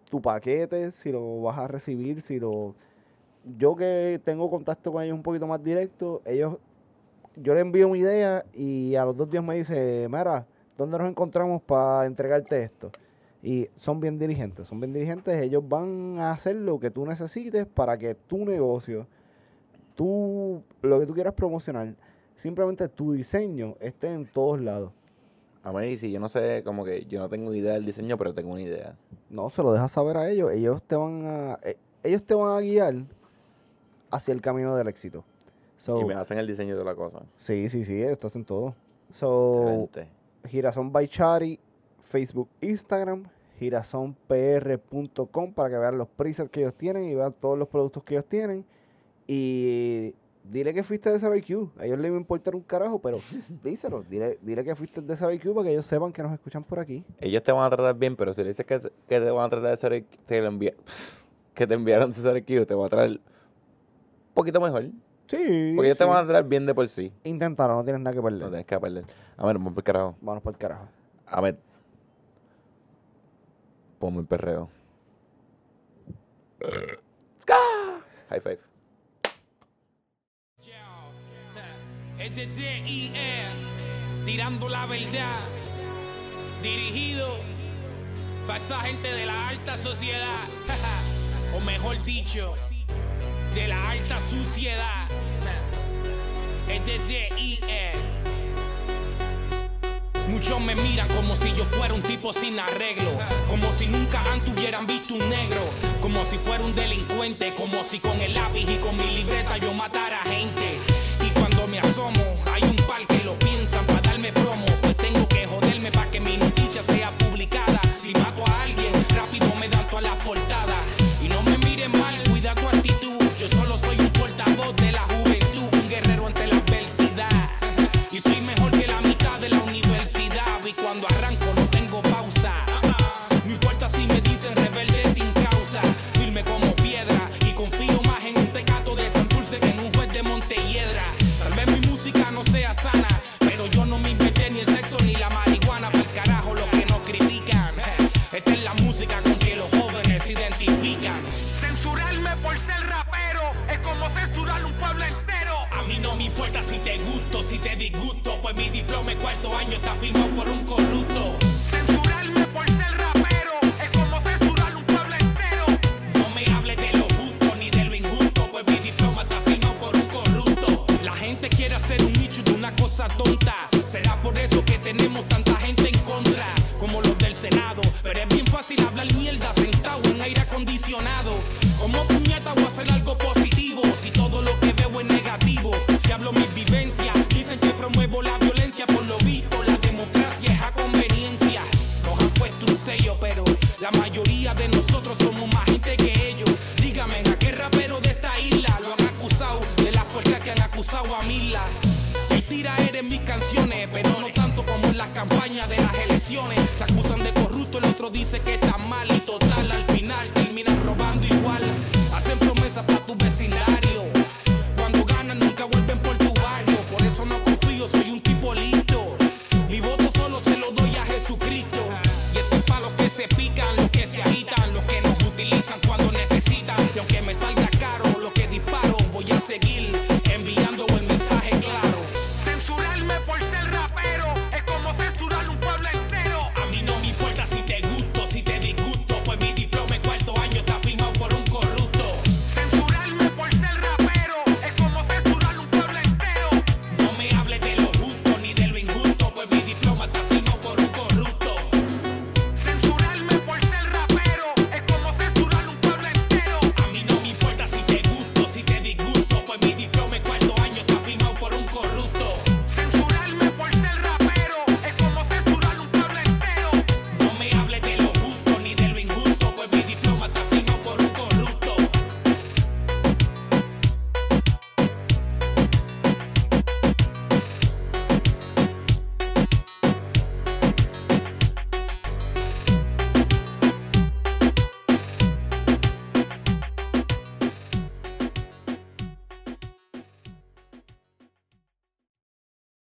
tu paquete, si lo vas a recibir, si lo... Yo que tengo contacto con ellos un poquito más directo, ellos... Yo le envío una idea y a los dos días me dice, Mira, ¿dónde nos encontramos para entregarte esto? Y son bien dirigentes, son bien dirigentes, ellos van a hacer lo que tú necesites para que tu negocio, tú, lo que tú quieras promocionar, simplemente tu diseño esté en todos lados. A mí, si yo no sé, como que yo no tengo idea del diseño, pero tengo una idea. No, se lo dejas saber a ellos. Ellos te van a, eh, ellos te van a guiar hacia el camino del éxito. So, Y me hacen el diseño de la cosa. sí, sí, sí, ellos te hacen todo. So, Excelente. Girasón by Chari, Facebook, Instagram, girasonpr.com para que vean los presets que ellos tienen y vean todos los productos que ellos tienen. Y dile que fuiste de SRQ. A ellos les va a importar un carajo, pero díselo. Dile, dile que fuiste de SRQ para que ellos sepan que nos escuchan por aquí. Ellos te van a tratar bien, pero si le dices que, te van a tratar de SRQ, te lo envía, que te enviaron de SRQ, te van a tratar un poquito mejor. Sí. Porque ellos te van a tratar bien de por sí. Inténtalo, no tienes nada que perder. No tienes que perder. A ver, vamos por el carajo. Vamos por el carajo. A ver. Ponme el perreo. High five. Es de tirando la verdad, dirigido para esa gente de la alta sociedad, o mejor dicho, de la alta suciedad. Es de Muchos me miran como si yo fuera un tipo sin arreglo, como si nunca antes hubieran visto un negro, como si fuera un delincuente, como si con el lápiz y con mi libreta yo matara gente lo piensan para darme promo. Pues tengo que joderme para que mi noticia sea publicada. Si mato a alguien, rápido me dan todas las portadas. pues mi diploma cuarto año está firmado por un corrupto